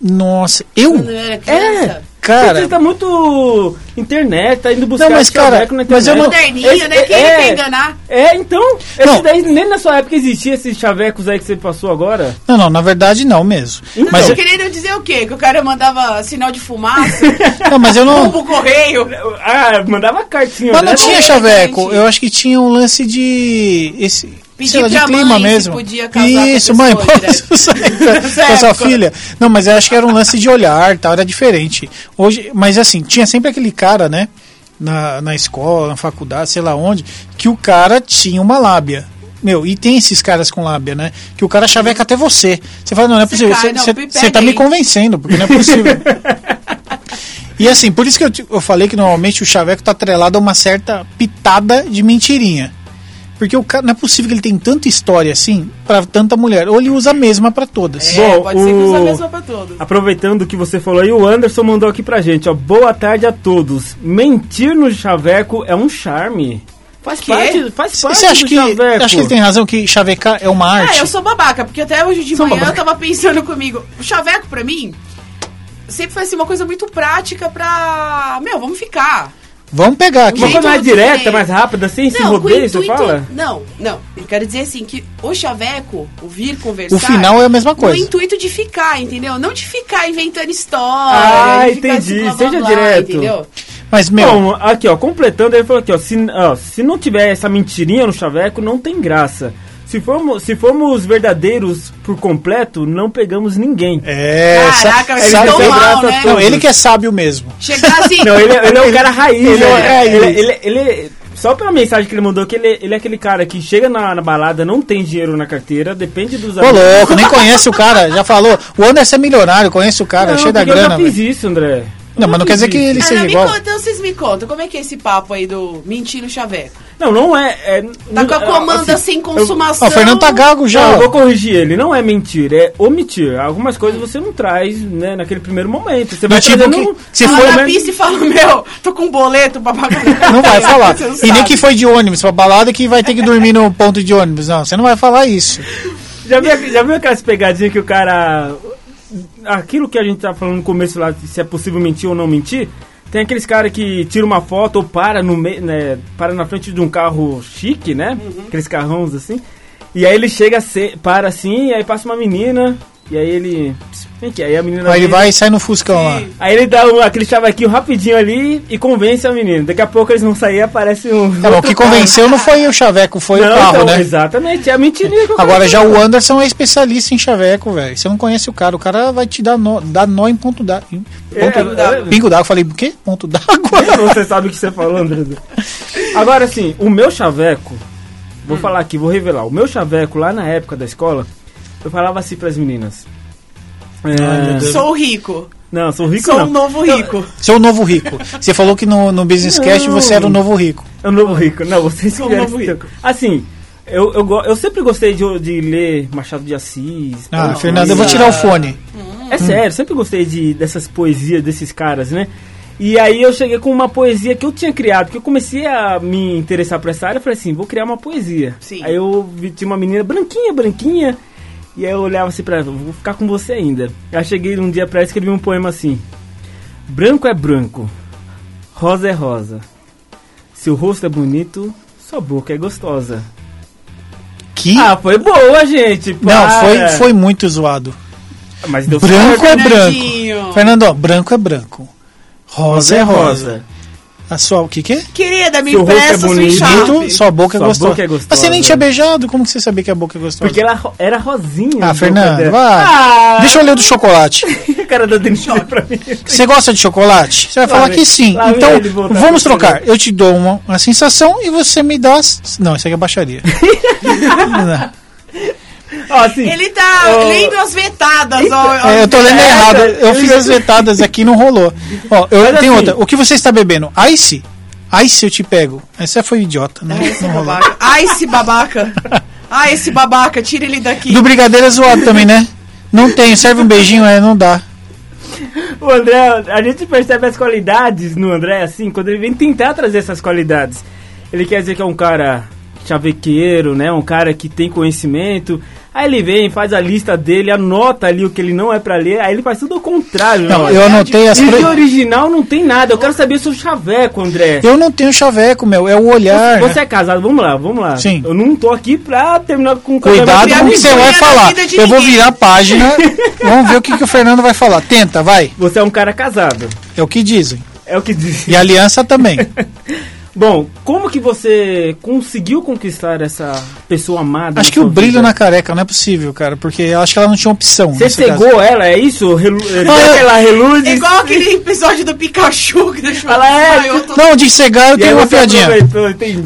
Nossa, eu? Quando eu era criança. Cara, Você tá muito internet, tá indo buscar Não, mas, cara, chaveco na mas eu internet. não- Moderninho, Esse- né? Quem é, quer enganar? É, então, esse Não. daí nem na sua época existia esses chavecos aí que você passou agora. não, não, na verdade não mesmo. Não, Mas, eu, querendo dizer o quê? Que o cara mandava sinal de fumaça, não, mas eu não. pombo correio. Ah, mandava cartinha, Mas né? não tinha É, chaveco. Eu acho que tinha um lance de. Esse, Pedir lá, de clima mesmo. Isso, mãe, posso sair com a sua filha? Não, mas eu acho que era um lance de olhar, tal, era diferente. Hoje, mas assim, tinha sempre aquele cara, né? Na, na escola, na faculdade, sei lá onde, que o cara tinha uma lábia. Meu, e tem esses caras com lábia, né? Que o cara chaveca até você. Você fala, não, não é possível. Você tá me convencendo, porque não é possível. E assim, por isso que eu, eu falei que normalmente o chaveco tá atrelado a uma certa pitada de mentirinha. Porque o cara, não é possível que ele tem tanta história assim pra tanta mulher. Ou ele usa a mesma pra todas. É, Bom, pode ser que usa a o- mesma pra todos. Aproveitando o que você falou aí, o Anderson mandou aqui pra gente, ó. Boa tarde a todos. Mentir no chaveco é um charme. Faz quê? parte, faz parte Você acha do que, chaveco. acha que ele tem razão que chavecar é uma arte? Ah, eu sou babaca, porque até hoje de Sou manhã babaca. eu tava pensando comigo. O chaveco pra mim sempre foi assim, uma coisa muito prática pra. Meu, vamos ficar. Vamos pegar aqui. Uma coisa mais direta, mais rápida, com o rodeio, você fala? Não, não. Eu quero dizer assim que o chaveco, o vir conversar. O final é a mesma coisa. intuito de ficar, entendeu? Não de ficar inventando história. Ah, entendi. assim, blá, blá, Seja blá, direto. Entendeu? Mas, meu, Bom, aqui, ó, completando, ele falou aqui, ó se, ó, se não tiver essa mentirinha no chaveco, não tem graça. Se formos, se formos verdadeiros por completo, não pegamos ninguém. é. Caraca, que- mal, né? Não, ele que é sábio mesmo. Chegar assim. Não, ele, é- ele é um cara raiz, Ele é né? raiz. Ele, ele, ele- só pela mensagem que ele mandou, que ele, ele é aquele cara que chega na, na balada, não tem dinheiro na carteira, depende dos Ô, louco, nem conhece o cara. Já falou. O Anderson é milionário, conhece o cara, Não, cheio da porque eu grana. já fiz isso, André. Não, mas não quer dizer que ele Ah, seja não, me igual. conta, então vocês me contam, como é que é esse papo aí do mentir no chaveco? Não, não é. é Tá não- com a comanda assim, sem consumação. Ó, o Fernando tá gago já. Não, eu vou corrigir ele. Não é mentir, é omitir. Algumas coisas você não traz, né, naquele primeiro momento. Você vai tipo que se um- Fala for na né? pista e fala, meu, tô com um boleto pra pagar. Não vai falar. Você não E nem que foi de ônibus pra balada que vai ter que dormir no ponto de ônibus. Não, você não vai falar isso. Já viu, já viu aquelas pegadinhas que o cara. Aquilo que a gente tá falando no começo lá, se é possível mentir ou não mentir. Tem aqueles caras que tira uma foto ou para no meio, né, para na frente de um carro chique, né? Aqueles carrões assim. E aí ele chega, se- para assim, e aí passa uma menina, e aí ele. "Pss, Vem aqui, aí a menina. Aí ele vai e sai no Fuscão lá. Aí ele dá um, aquele chavaquinho rapidinho ali e convence a menina. Daqui a pouco eles vão sair e aparece um. Bom, o que convenceu não foi o chaveco, foi Não, o carro, então, né? Exatamente, é a mentirinha que eu Agora já o Anderson é especialista em chaveco, velho. Você não conhece o cara, o cara vai te dar nó, dar nó em ponto d'água. É, Ponto é, Pingo d'água, falei, o quê? Ponto d'água? Você sabe o que você falou, André. Agora, assim, o meu chaveco, vou falar aqui, vou revelar. O meu chaveco, lá na época da escola, eu falava assim pras meninas. É. Sou rico. não, sou rico Sou não. um novo rico. Seu novo rico. Você falou que no, no Business Cast Não. você era o novo rico. É o novo rico. Não, vocês Sou um que novo rico. Assim, eu, eu, eu sempre gostei de, de ler Machado de Assis. Ah. Fernando, eu vou tirar o fone. É sério, sempre gostei de, dessas poesias desses caras, né? E aí eu cheguei com uma poesia que eu tinha criado, que eu comecei a me interessar por essa área, eu falei assim, vou criar uma poesia. Sim. Aí eu vi, tinha uma menina branquinha, branquinha, e aí eu olhava assim pra ela, vou ficar com você ainda. Aí eu cheguei um dia pra ela e escrevi um poema assim, Branco é branco, rosa é rosa, seu rosto é bonito, sua boca é gostosa. Que? Ah, foi boa, gente. não, para. foi, foi muito zoado. Mas deu Branco certo. é Fernandinho. branco. Fernando, ó, branco é branco. Rosa é rosa. A sua, o que que é? Querida, me é empresta sua bonito. sua boca é Sua gostosa. boca é gostosa. Mas você nem tinha beijado, como que você sabia que a boca é gostosa? Porque ela ro- era rosinha. Ah, a boca Fernando, vai. Ah, Deixa eu ler do chocolate. a cara da Denise pra mim. Você gosta de chocolate? Você vai Lá falar vem- que sim. Então, vamos trocar. Eu te dou uma, uma sensação e você me dá. as- Não, isso aqui é baixaria. Assim, Ele tá Ó. lendo as vetadas. ó, ó. É, eu tô lendo É, errado. Eu fiz as vetadas aqui não rolou. Ó, eu Mas tenho assim- outra. O que você está bebendo? Ice? Ice eu te pego. Essa foi idiota, né? Esse Não rolou. babaca. Ai, esse babaca. Ai, esse babaca, tira ele daqui. Do brigadeiro é zoado também, né? Não tem, serve um beijinho, é, não dá. o André, a gente percebe as qualidades no André, assim, quando ele vem tentar trazer essas qualidades. Ele quer dizer que é um cara chavequeiro, né? Um cara que tem conhecimento. Aí ele vem, faz a lista dele, anota ali o que ele não é pra ler, aí ele faz tudo ao contrário. Não, né? eu anotei as de pro- original não tem nada. Eu quero saber o seu chaveco, André. Eu não tenho chaveco, meu, é o olhar. Você né? é casado, vamos lá, vamos lá. Sim. Eu não tô aqui pra terminar com o Cuidado com o que você vai falar. Eu vou virar a página. Vamos ver o que, que o Fernando vai falar. Tenta, vai. Você é um cara casado. É o que dizem. É o que diz. E a aliança também. Bom, como que você conseguiu conquistar essa pessoa amada? Acho que o brilho vida? na careca não é possível, cara, porque eu acho que ela não tinha opção. Você nesse caso. cegou ela, é isso? Relu... Deu Ah, aquela reluz? É igual aquele episódio do Pikachu que deixou Ela é- todo- Não, de cegar eu E tenho uma você piadinha.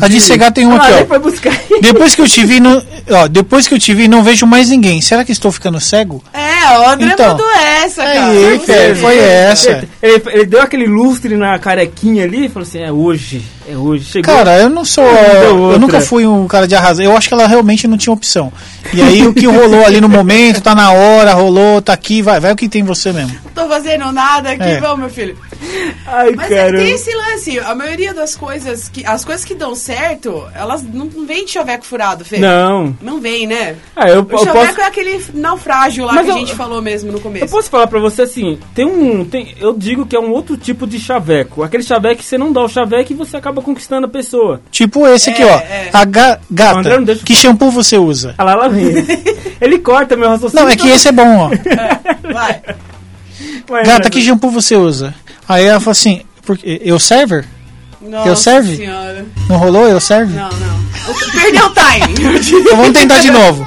A de cegar tem uma Ah, aqui, ó. nem foi buscar. Depois que eu te vi, no, ó, depois que eu te vi, não vejo mais ninguém. Será que estou ficando cego? É, o André Então. mandou essa, cara. Aí, cara, foi essa. Ele, ele deu aquele lustre na carequinha ali e falou assim: é hoje, é hoje. Chegou. Cara, eu não sou. Eu nunca fui um cara de arrasar. Eu acho que ela realmente não tinha opção. E aí o que rolou ali no momento, tá na hora, rolou, tá aqui, vai, vai o que tem em você mesmo. Não tô fazendo nada aqui, É. vamos, meu filho. Ai, Mas é, cara. tem esse lance, a maioria das coisas que. As coisas que dão certo, elas não, não vêm de chaveco furado, Fê. Não. Não vem, né? Ah, eu, eu O chaveco posso. é aquele naufrágio lá Mas que eu- a gente falou mesmo no Eu começo. posso falar pra você assim, tem um. Tem, eu digo que é um outro tipo de chaveco. Aquele chaveco que você não dá o chaveco e você acaba conquistando a pessoa. Tipo esse aqui, É, ó. é. A ga- André gata. não deixa eu Que shampoo você usa? Ah lá, lá vem. Ele corta meu raciocínio. Não, é que esse é bom, ó. Vai. Gata, né, que shampoo você usa? Aí ela falou assim, porque eu server? Nossa serve? senhora. Não rolou? Eu serve? Não, não. Perdeu o time. Então vamos tentar de novo.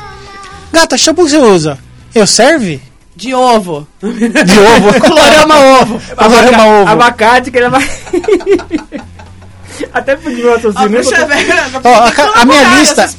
Gata, shampoo você usa? Eu serve? De ovo. De ovo. Colorama ovo. Colorama ovo. Abacate que ele vai. Até pediu o Ó, raciocínio. pro chaveco. Ó, a, ca- a minha lista.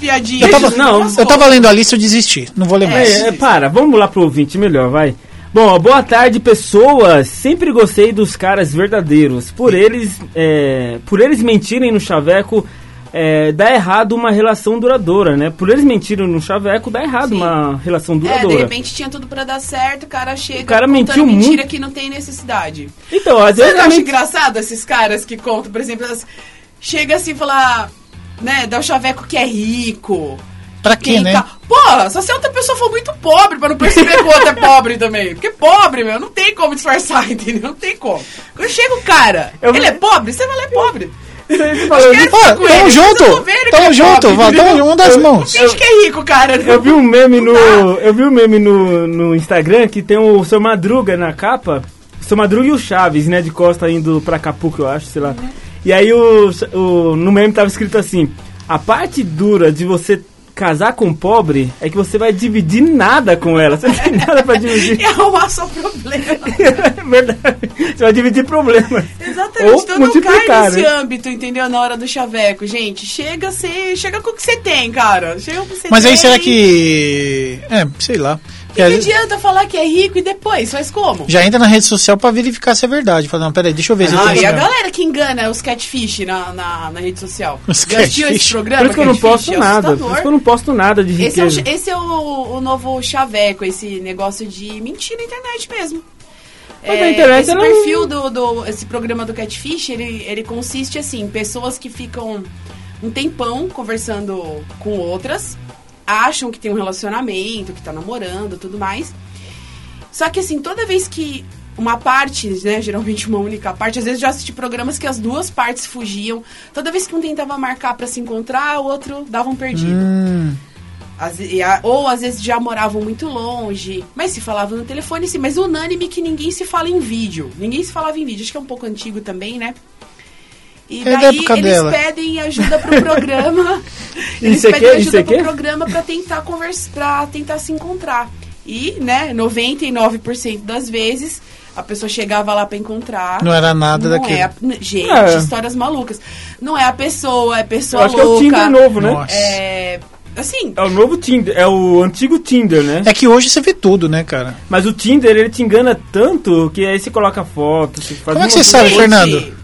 Eu tava, Não, eu tava lendo a lista, eu desisti. Não vou ler mais. É, é, para, vamos lá pro ouvinte melhor, vai. Bom, boa tarde, pessoas. Sempre gostei dos caras verdadeiros. Por eles, é, por eles mentirem no chaveco, é, dá errado uma relação duradoura, né? Por eles mentirem no chaveco, dá errado Sim. uma relação É, de duradoura. repente tinha tudo pra dar certo, o cara chega O cara mentiu mentira muito. que não tem necessidade. então, às Você vezes não a acha mente- engraçado esses caras que contam, por exemplo, elas chega assim e fala, né, dá o chaveco que é rico. Pra quê, Quem né? Porra, só se a outra pessoa for muito pobre pra não perceber que o outro é pobre também. Porque pobre, meu, não tem como disfarçar, entendeu? Não tem como. Quando chega o cara, Eu- ele é pobre, você vai lá é pobre. Pô, tamo ele, junto, tamo é junto, pobre, tamo um das mãos. Finge que é rico, cara. Eu vi um meme no. Eu vi um meme no, no Instagram que tem o seu Madruga na capa. Seu Madruga e o Chaves, né? De costa indo pra Acapulco, eu acho, sei lá. E aí o, o, no meme tava escrito assim: A parte dura de você casar com pobre é que você vai dividir nada com ela. Você não tem nada pra dividir. E arrumar só problema. é verdade. Você vai dividir problemas. Exatamente, Ou então não cai nesse né? âmbito, entendeu? Na hora do chaveco, gente. Chega você, chega com o que você tem, cara. Chega com o que você Mas tem. aí será que. É, sei lá. Que, que adianta falar que é rico e depois? Faz como? Já entra na rede social pra verificar se é verdade. Fala, não, peraí, deixa eu ver se Ah, é e a galera que engana os catfish na, na, na rede social. Os Já assistiu esse programa? Por isso que eu não posto É nada. Por isso que eu não posto nada de Esse é, o, riqueza. esse é o, o novo chaveco, esse negócio de mentir na internet mesmo. Mas É, internet, esse perfil do, do- esse programa do Catfish, ele, ele consiste assim, pessoas que ficam um tempão conversando com outras, acham que tem um relacionamento, que tá namorando, tudo mais. Só que assim, toda vez que uma parte, né, geralmente uma única parte, às vezes eu já assisti programas que as duas partes fugiam. Toda vez que um tentava marcar pra se encontrar, o outro dava um perdido. Hum, e a- ou às vezes já moravam muito longe, mas se falavam no telefone, sim. Mas unânime que ninguém se fala em vídeo. Ninguém se falava em vídeo. Acho que é um pouco antigo também, né? E É da daí época eles dela. pedem ajuda pro programa. eles pedem isso ajuda pro programa pra tentar conversar, para tentar se encontrar. E, né, 99% das vezes a pessoa chegava lá pra encontrar. Não era nada não daquilo. É a- gente, É. histórias malucas. Não é a pessoa, é Eu pessoa acho que é o louca. Tinder novo, né? Nossa. É. Assim, É o novo Tinder, é o antigo Tinder, né? É que hoje você vê tudo, né, cara? Mas o Tinder, ele te engana tanto que aí você coloca foto, você faz Como é que você sabe. Fernando?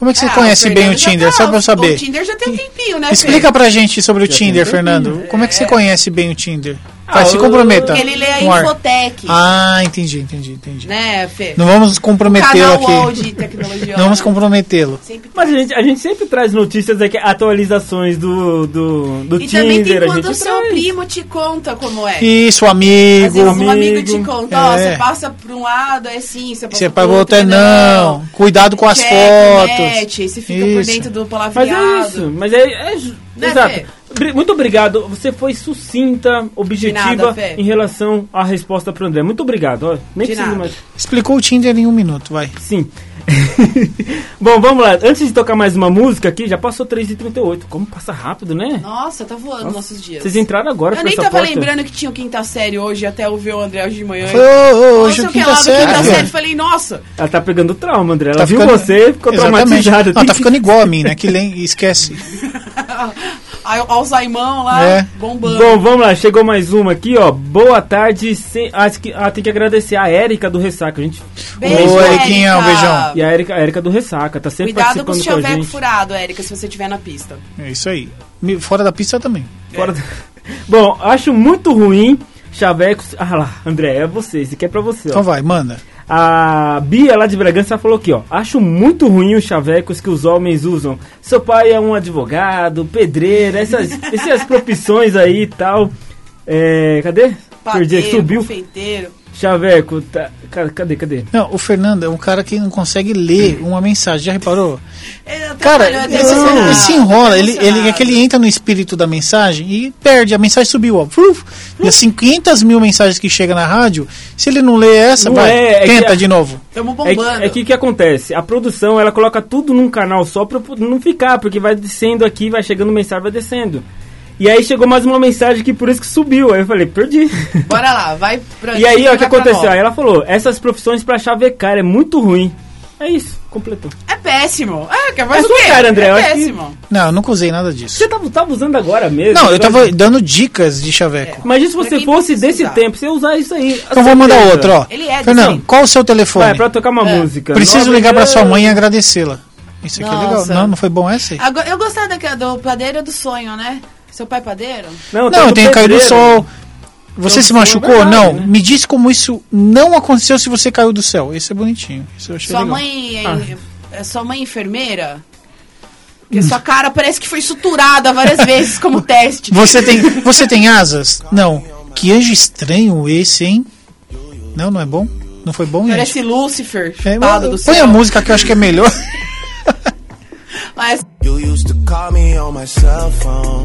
Como é que você Ah, conhece o bem o Tinder? tá- Só pra eu saber. O Tinder já tem um tempinho, né, Explica Fê? pra gente sobre o Já Tinder. Fernando. Como é que você conhece bem o Tinder? Ah, se comprometa. Ele lê a. Infotec, Ah, entendi, entendi, entendi. né, Fê? Não vamos comprometê-lo aqui. de tecnologia. Não vamos comprometê-lo. Mas a gente, a gente sempre traz notícias aqui, atualizações do, do, do E Tinder. também tem a quando gente o seu traz. primo te conta como é. Isso, Às amigo. vezes um amigo amigo. te conta, ó, É. você passa por um lado, é sim, você passa Você por outro, outro é não. Cuidado com as Check, fotos. match, você fica por Isso. dentro do Mas palavreado. é isso, mas é. é Né, exato. Fê? Muito obrigado. Você foi sucinta, objetiva nada, em relação à resposta pro André. Muito obrigado. Ó, nem De preciso nada. mais. Explicou o Tinder em um minuto, vai. Sim. Bom, vamos lá. Antes de tocar mais uma música aqui, já passou 3h38. Como passa rápido, né? Nossa, tá voando Nossa, nossos dias. Vocês entraram agora Eu nem tava porta. lembrando que tinha o quinta série hoje, até ouvir o André hoje de manhã. Foi, ô, ô, Nossa, hoje eu o que quinta lá do quinta série. série, falei, nossa, Ela tá pegando trauma, André. Ela Tá viu ficando- você, ficou Exatamente. traumatizada. Não, tá ficando igual a mim, né? Que lem... esquece. Al- Alzaimão lá, É. bombando. Bom, vamos lá, chegou mais uma aqui, ó. Boa tarde. Sem... Ah, acho que- ah, tem que agradecer a Érica do Ressaca. A gente... Beijo, Ô. Eriquinha, um beijão. E a Érica, a Érica do Ressaca, tá sempre Cuidado com o participando com, a chaveco furado, Érica, se você estiver na pista. É isso aí. Fora da pista também. Fora do- Bom, acho muito ruim chavecos. Ah lá, André, é você, esse aqui é pra você, ó. Então vai, manda. A Bia lá de Bragança falou aqui, ó. Acho muito ruim os chavecos que os homens usam. Seu pai é um advogado, pedreiro, essas, essas profissões aí e tal. É, cadê? Perdi, Padeiro, subiu. confeiteiro. Chaveco, tá, ca- cadê, cadê? Não, o Fernando é um cara que não consegue ler uma mensagem. Já reparou? Ele até Cara, falhou, ele, ele se enrola, ele, ele, é que ele entra no espírito da mensagem e perde. A mensagem subiu, ó. Fuf. E as 500 mil mensagens que chegam na rádio, se ele não lê essa, Não vai, é, é tenta a- de novo. Tamo É que, bombando. é que o que acontece? A produção, ela coloca tudo num canal só pra não ficar, porque vai descendo aqui, vai chegando mensagem, vai descendo. E aí chegou mais uma mensagem que por isso que subiu. Aí eu falei, perdi. Bora lá, vai pra E aí, ó, o que aconteceu? Aí ela falou, essas profissões pra chavecar é muito ruim. É isso, completou. É péssimo. É, quer mais É o quê? cara, André, É acho que- péssimo. Não, eu nunca usei nada disso. Você tava, tava usando agora mesmo? Não, eu tava dando dicas de chaveco. Imagina se Pra você fosse desse usar. tempo, você ia usar isso aí. Então vou mandar outro, ó. Ele é Fernando, assim. qual o seu telefone? Vai, pra tocar uma É. música. Preciso ligar pra sua mãe e agradecê-la. Isso aqui é legal. Nossa. Não, não foi bom essa aí? Agora, eu gostava daquela do padeiro do sonho, né? Seu pai é padeiro? Não, Não, eu tenho caído do sol. Você Então, se machucou? verdade, não. né? Me diz como isso não aconteceu se você caiu do céu. Esse é bonitinho. Isso eu achei Sua legal. mãe é, Ah. é sua mãe enfermeira? Porque sua cara parece que foi suturada várias vezes como teste. Você tem, você tem asas? Não. Que anjo estranho esse, hein? Não, não é bom? Não foi bom, gente? Parece Lúcifer, É, do põe céu. a música que eu acho que é melhor. Mas You used to call me on my cell phone.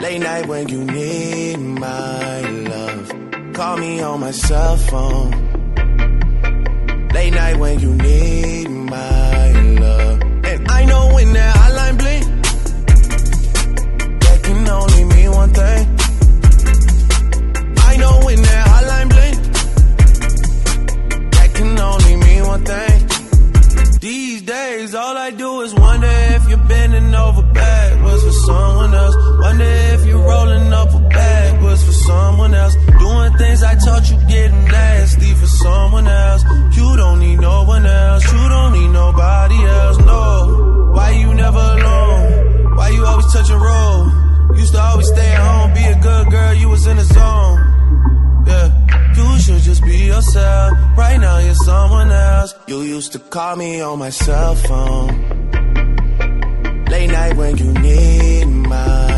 Late night when you need my love. Call me on my cell phone. Late night when you need my love. And I know when that hotline blink, that can only mean one thing. I know when that hotline blink, that can only mean one thing. These days, all I do is wonder if you're bending over backwards for someone someone else. Doing things I taught you getting nasty for someone else. You don't need no one else. You don't need nobody else. No. Why you never alone? Why you always touch a roll? Used to always stay at home, be a good girl. You was in the zone. Yeah, you should just be yourself. Right now, you're someone else. You used to call me on my cell phone. Late night when you need my.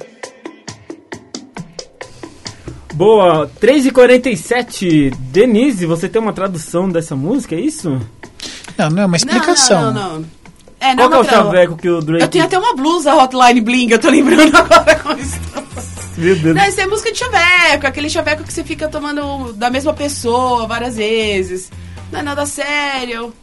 Boa, 3h47. Denise, você tem uma tradução dessa música, é isso? Não, não é uma explicação. Não, não, não. não. É, Qual que é o não, não. chaveco que o Drake... Eu tenho até uma blusa Hotline Bling, eu tô lembrando agora como está. Meu Deus. Não, isso é música de chaveco, aquele chaveco que você fica tomando da mesma pessoa várias vezes. Não é nada sério.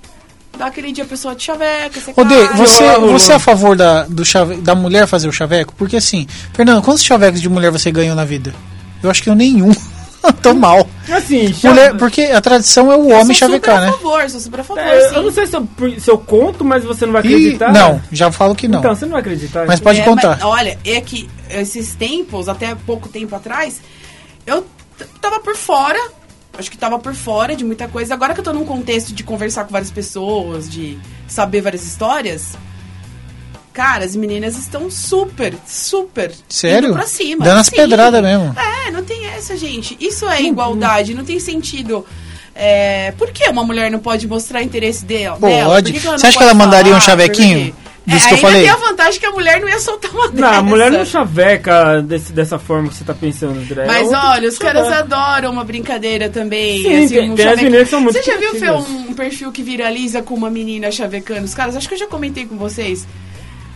Dá aquele dia a pessoa de chaveco, você Ô, Dê, você, você é a favor da, do chave, da mulher fazer o chaveco? Porque assim, Fernando, quantos chavecos de mulher você ganhou na vida? Eu acho que eu nenhum. Tô mal. Assim, chave- Mulher, porque a tradição é o Eu homem sou chavecar, super a né? favor, sou super a favor, É, sim. eu não sei se eu, se eu conto, mas você não vai E, acreditar. não, já falo que não. Então, você não vai acreditar. Mas pode É, contar. mas, olha, é que esses tempos, até pouco tempo atrás, eu tava por fora. Acho que tava por fora de muita coisa. Agora que eu tô num contexto de conversar com várias pessoas, de saber várias histórias. Cara, as meninas estão super, super Sério? indo pra cima. Dando as pedradas mesmo. É, não tem essa, gente. Isso é igualdade, não tem sentido. É, por que uma mulher não pode mostrar interesse dela? dela? Pode. Você acha que ela mandaria um chavequinho? Disso é, que eu ainda falei? tem a vantagem que a mulher não ia soltar uma Não, a dessa. mulher não chaveca desse, dessa forma que você tá pensando, André. Mas É outro olha, os caras adoram uma brincadeira também. Sim, assim, tem- um tem as meninas são muito Você já viu. Fê, um perfil que viraliza com uma menina chavecando os caras? Acho que eu já comentei com vocês.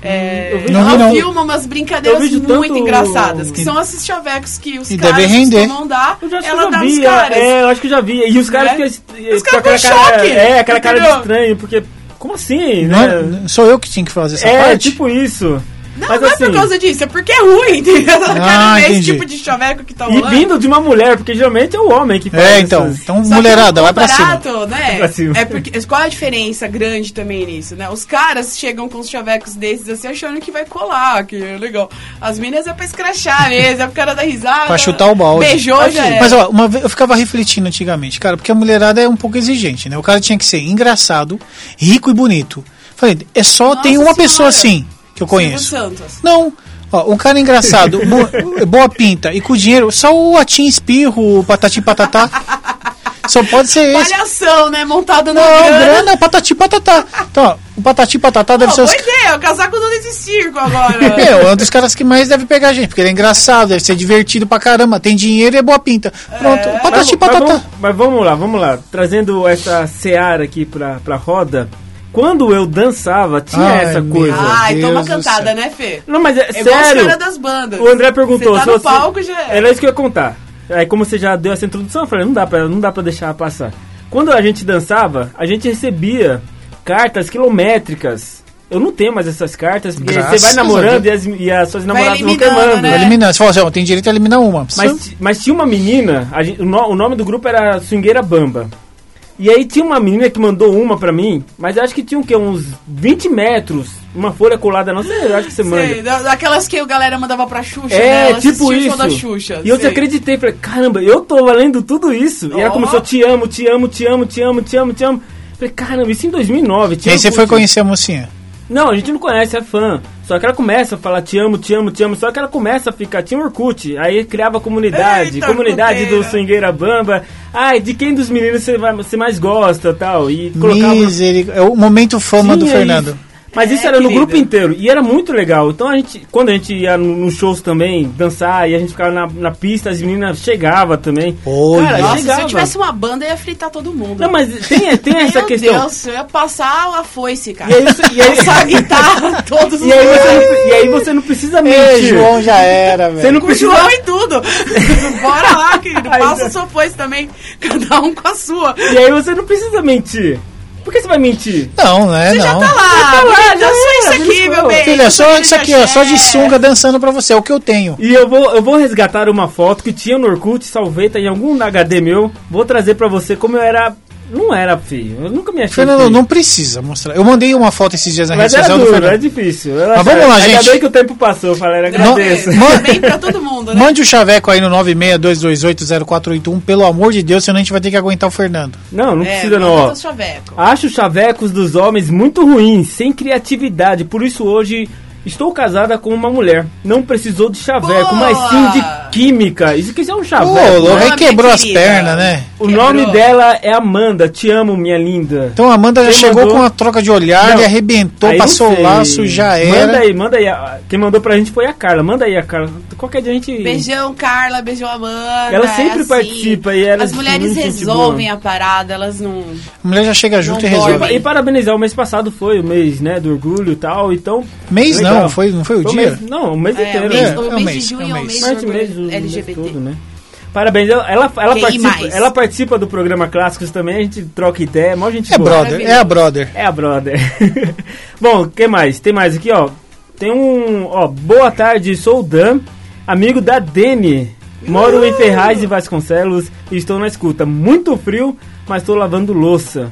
É, eu vi- Não não. filma umas brincadeiras vejo muito tanto- engraçadas, que E- são esses chavecos que os E caras render. costumam dar. Eu já ela já dá nos vi, caras. é, eu acho que eu já vi. E os caras Né? ficam Os com aquela ficam cara, choque, é, aquela cara de estranho, porque como assim, Não né? é- sou eu que tinha que fazer essa É, parte? tipo isso. Não, Mas não é assim, por causa disso, é porque é ruim, entendeu? Eu quero Ah, ver esse entendi. tipo de chaveco que tá e rolando. vindo de uma mulher, porque geralmente é o homem que faz É, então. essas- Então, Só mulherada, o vai pra cima. barato, né? Vai pra cima. É porque qual a diferença grande também nisso, né? Os caras chegam com os chavecos desses assim achando que vai colar, que é legal. As minas é pra escrachar mesmo, é pro cara dar risada. Pra chutar o balde. Beijou já é. Mas ó, uma vez eu ficava refletindo antigamente, cara, porque a mulherada é um pouco exigente, né? O cara tinha que ser engraçado, rico e bonito. Falei, é só Nossa tem uma Senhora. pessoa assim que eu Silvio conheço. Santos. Não. Ó, um cara engraçado, bo- boa pinta e com dinheiro, só o atim espirro, o patati patatá. Só pode ser esse. Palhação, né? Montado na Não, grana. grana, patati patatá. Então, ó, O Patati Patatá deve Pô, ser os... boa ideia, o casaco do de circo agora. Meu, é um dos caras que mais deve pegar a gente, porque ele é engraçado, deve ser divertido pra caramba, tem dinheiro e é boa pinta. Pronto, É. Patati mas, mas Patatá. vamos, mas vamos lá, vamos lá. Trazendo essa seara aqui pra, pra roda. Quando eu dançava, tinha Ai, essa coisa. Ai, Deus toma cantada, né, Fê? Não, mas é, É igual sério. caras das bandas. O André perguntou Você tá se no você- palco, já é. Era isso que eu ia contar. Aí como você já deu essa introdução, eu falei, não dá pra, não dá pra deixar passar. Quando a gente dançava, a gente recebia cartas quilométricas. Eu não tenho mais essas cartas, porque Graças você vai namorando e as, e as suas namoradas vão eliminando, queimando. né? Vai eliminar. Você fala assim, ó, tem direito a eliminar uma. Mas, mas tinha uma menina, a gente- o, no- o nome do grupo era Swingueira Bamba. E aí tinha uma menina que mandou uma pra mim, mas eu acho que tinha o quê? Uns 20 metros, uma folha colada, não sei, eu acho que você manda. Sei, da- daquelas que a galera mandava pra Xuxa, É, né? Ela tipo isso. da Xuxa. e eu sei. acreditei, falei, caramba, eu tô valendo tudo isso. E ela começou, te amo, te amo, te amo, te amo, te amo, te amo. Falei, caramba, isso em 2009. E aí você foi conhecer a mocinha. Não, a gente não conhece, é fã. Só que ela começa a falar te amo, te amo, te amo. Só que ela começa a ficar, tinha um Orkut. Aí criava comunidade, Eita, comunidade do. Swingueira Bamba. Ai, de quem dos meninos você, vai, você mais gosta tal. E colocava. Misericórdia. É o momento fama do Tinha Fernando. isso. Mas É, isso era no grupo inteiro. E era muito legal. Então a gente, quando a gente ia no- nos shows também, dançar, e a gente ficava na, na pista, as meninas chegavam também. Olha. Cara, Nossa, se chegava. eu tivesse uma banda, eu ia fritar todo mundo. Não, mas tem, tem essa Meu questão. Deus, eu ia passar a foice, cara. E aí, você- e aí- Passar a guitarra todos os e aí você não, e aí você não precisa Ei, mentir. João já era, Você velho. não Com o precisa João e tudo. Bora lá, querido. Passa a sua foice também. Cada um com a sua. E aí você não precisa mentir. Por que você vai mentir? Não, né? Você não. já tá lá. tá lá, já já sou isso aqui, meu bem. Filha, só isso aqui, ó, só de sunga dançando pra você, é o que eu tenho. E eu vou, eu vou resgatar uma foto que tinha no Orkut, salvei, tá em algum HD meu. Vou trazer pra você como eu era. Não era feio. Eu nunca me achei. Fernando, feio. não precisa mostrar. Eu mandei uma foto esses dias na rede Mas social do duro, é Fernando. difícil. Eu Mas vamos lá, Ainda gente. bem que o tempo passou, Valéria, agradeço. Mano. bem pra todo mundo, né? Mande o chaveco aí no 962280481, pelo amor de Deus, senão a gente vai ter que aguentar o Fernando. Não, não É, precisa não, chaveco. Acho os chavecos dos homens muito ruins, sem criatividade. Por isso hoje estou casada com uma mulher. Não precisou de chaveco, Boa! mas sim de química. Isso que é um chaveco. louco, né? aí quebrou as pernas, né? O Quebrou. nome dela é Amanda. Te amo, minha linda. Então a Amanda já Quem chegou mandou- com uma troca de olhar, Não, ele arrebentou, Aí não passou o laço, já Manda era. aí, manda aí. Quem mandou pra gente foi a Carla. Manda aí a Carla. Qualquer dia a gente. Beijão, Carla. Beijão, Amanda. Ela é sempre assim. participa e ela As é mulheres resolvem boa. a parada, elas não... A mulher já chega junto Não e resolve. dorme. E parabenizar, o mês passado foi o mês, né, do orgulho e tal, então... Mês legal. Não, foi, não foi o Foi dia? mês- não, o mês É, inteiro. o mês, É, né? o é um mês mês, de junho é é o mês. mês o mês, o mês LGBT. todo, né? Parabéns, ela, ela, participa, ela participa do programa Clássicos também, a gente troca ideia, mó gente É boa. brother, é a brother. É a brother. Bom, o que mais? Tem mais aqui, ó. Tem um, ó, boa tarde, sou o Dan, amigo da Dene. Moro em Ferraz e Vasconcelos e estou na escuta. Muito frio, mas estou lavando louça.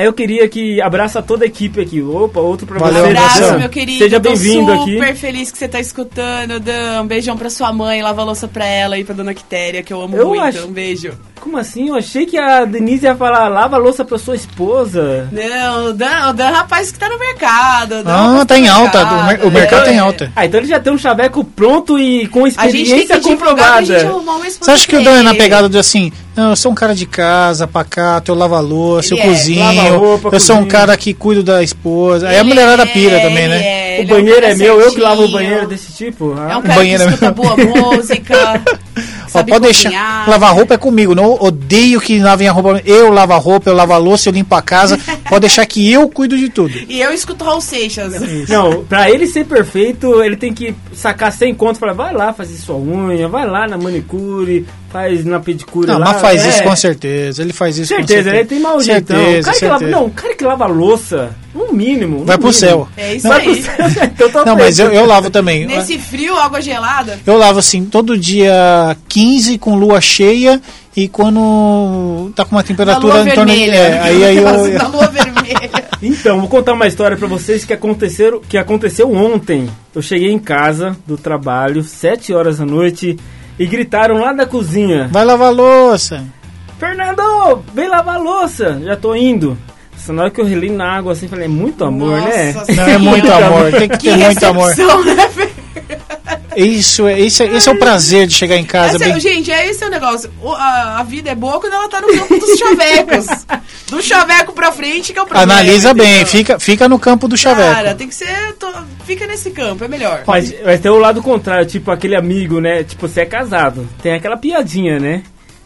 Aí eu queria que abraça toda a equipe aqui. Opa, outro pra Valeu, você. Abraço, meu querido. Seja Tô bem-vindo aqui. super feliz que você tá escutando, Dan. Um beijão pra sua mãe, lava a louça pra ela e pra dona Quitéria, que eu amo Eu muito. acho- Um beijo. Como assim? Eu achei que a Denise ia falar lava a louça pra sua esposa. Não, o Dan, o Dan rapaz que tá no mercado. Ah, rapaz tá em alta, mercado. o mer- o mercado tá em É. alta. Ah, então ele já tem um chaveco pronto e com experiência divulgar comprovada. Você acha que o Dan é na pegada de assim, não, eu sou um cara de casa, pacato, eu lavo a louça, eu Ele é, cozinho, lava roupa, eu sou um cara que cuido da esposa. Aí a mulherada é, pira também, né? é, O um banheiro é meu, eu que lavo o certinho. banheiro desse tipo. Ah. É um cara banheiro é que escuta boa música. Ó, sabe pode cozinhar. deixar. Lavar roupa é comigo. Não odeio que lavem a roupa. Eu lavo a roupa, eu lavo a louça, eu limpo a casa. pode deixar que eu cuido de tudo. E eu escuto Raul Seixas. Não, pra ele ser perfeito, ele tem que sacar 100 contos e falar, vai lá fazer sua unha, vai lá na manicure, faz na pedicure Não, lá. mas faz É, isso com certeza. Ele faz isso com Certeza, certeza. ele tem mau jeitão. O Certeza, cara que lava, certeza. não, o cara que lava louça, no mínimo. no Vai pro mínimo. céu. É isso Vai pro aí. céu. então tá Não, mas eu, eu lavo também. Nesse frio, água gelada. Eu lavo assim, todo dia 15 com lua cheia e quando tá com uma temperatura lua em torno de. vermelha. É, aí, aí eu, lua vermelha. Então, vou contar uma história pra vocês que aconteceram, que aconteceu ontem. Eu cheguei em casa do trabalho, 7 horas da noite, e gritaram lá da cozinha: Vai lavar a louça. Fernando, vem lavar a louça. Já tô indo. Só na hora que eu relei na água assim, falei: é muito amor, né? Nossa Não, é muito Senhora. amor. Tem que Que ter muito amor. né? Isso, é- esse, é- esse é o prazer de chegar em casa. Esse é- bem- gente, é esse é o negócio. O- a, a vida é boa quando ela tá no campo dos chavecos. Do chaveco pra frente que é o problema. Analisa bem, fica, fica no campo do chaveco. Cara, tem que ser. to- Fica nesse campo, é melhor. Mas vai ter o lado contrário, tipo aquele amigo, né? Tipo, você é casado. Tem aquela piadinha, né?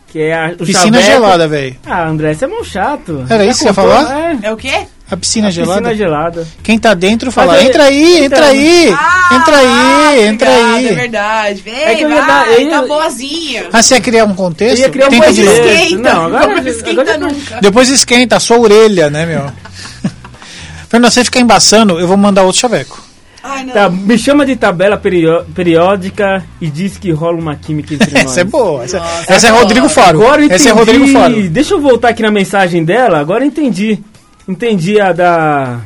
Que é a, o Piscina chaveco- gelada, velho. Ah, André, você é mão chato. Era Já isso que você ia falar? É. É o quê? A piscina A gelada. Piscina gelada. Quem tá dentro fala, eu- entra aí, entra Então- aí, Ah, entra aí, entra obrigada, aí. É verdade. Vem, É que eu ia vai, dar- eu ia- tá boazinha. Ah, você ia criar um contexto? Eu ia criar um Tenta contexto. de. Esquenta. Não, agora- não esquenta agora- nunca. Depois esquenta a sua orelha, né, meu? Fernando, você ficar embaçando, eu vou mandar outro chaveco. Ai, não. Tá, me chama de tabela perió- periódica e diz que rola uma química entre nós. Essa é boa. Essa, Nossa, essa é boa. Rodrigo Faro. Agora entendi. Essa é Rodrigo Faro. Deixa eu voltar aqui na mensagem dela. Agora eu entendi. Entendi a da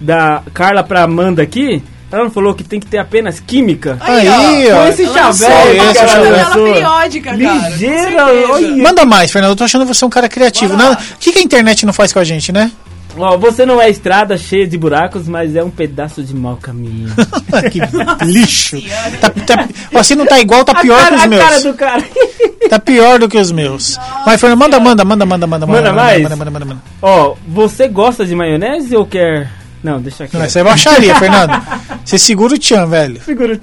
da Carla pra Amanda aqui. Ela não falou que tem que ter apenas química. Aí, ó. Foi esse ela tabela lançou. periódica, cara, com Ligeira. Manda mais, Fernando. Eu tô achando você um cara criativo. O que, que a internet não faz com a gente, né? Ó, você não é estrada cheia de buracos, mas é um pedaço de mau caminho. que lixo. Tá, tá, ó, se não tá igual, tá pior a que cara, os a meus. cara do cara. Tá pior do que os meus. Mas, Fernando, manda, manda, manda, manda, manda, Manda mais? Manda, manda, manda, manda. Ó, você gosta de maionese ou quer... Não, deixa aqui. Não, essa é baixaria, Fernando. Você segura o tchan, velho. Segura.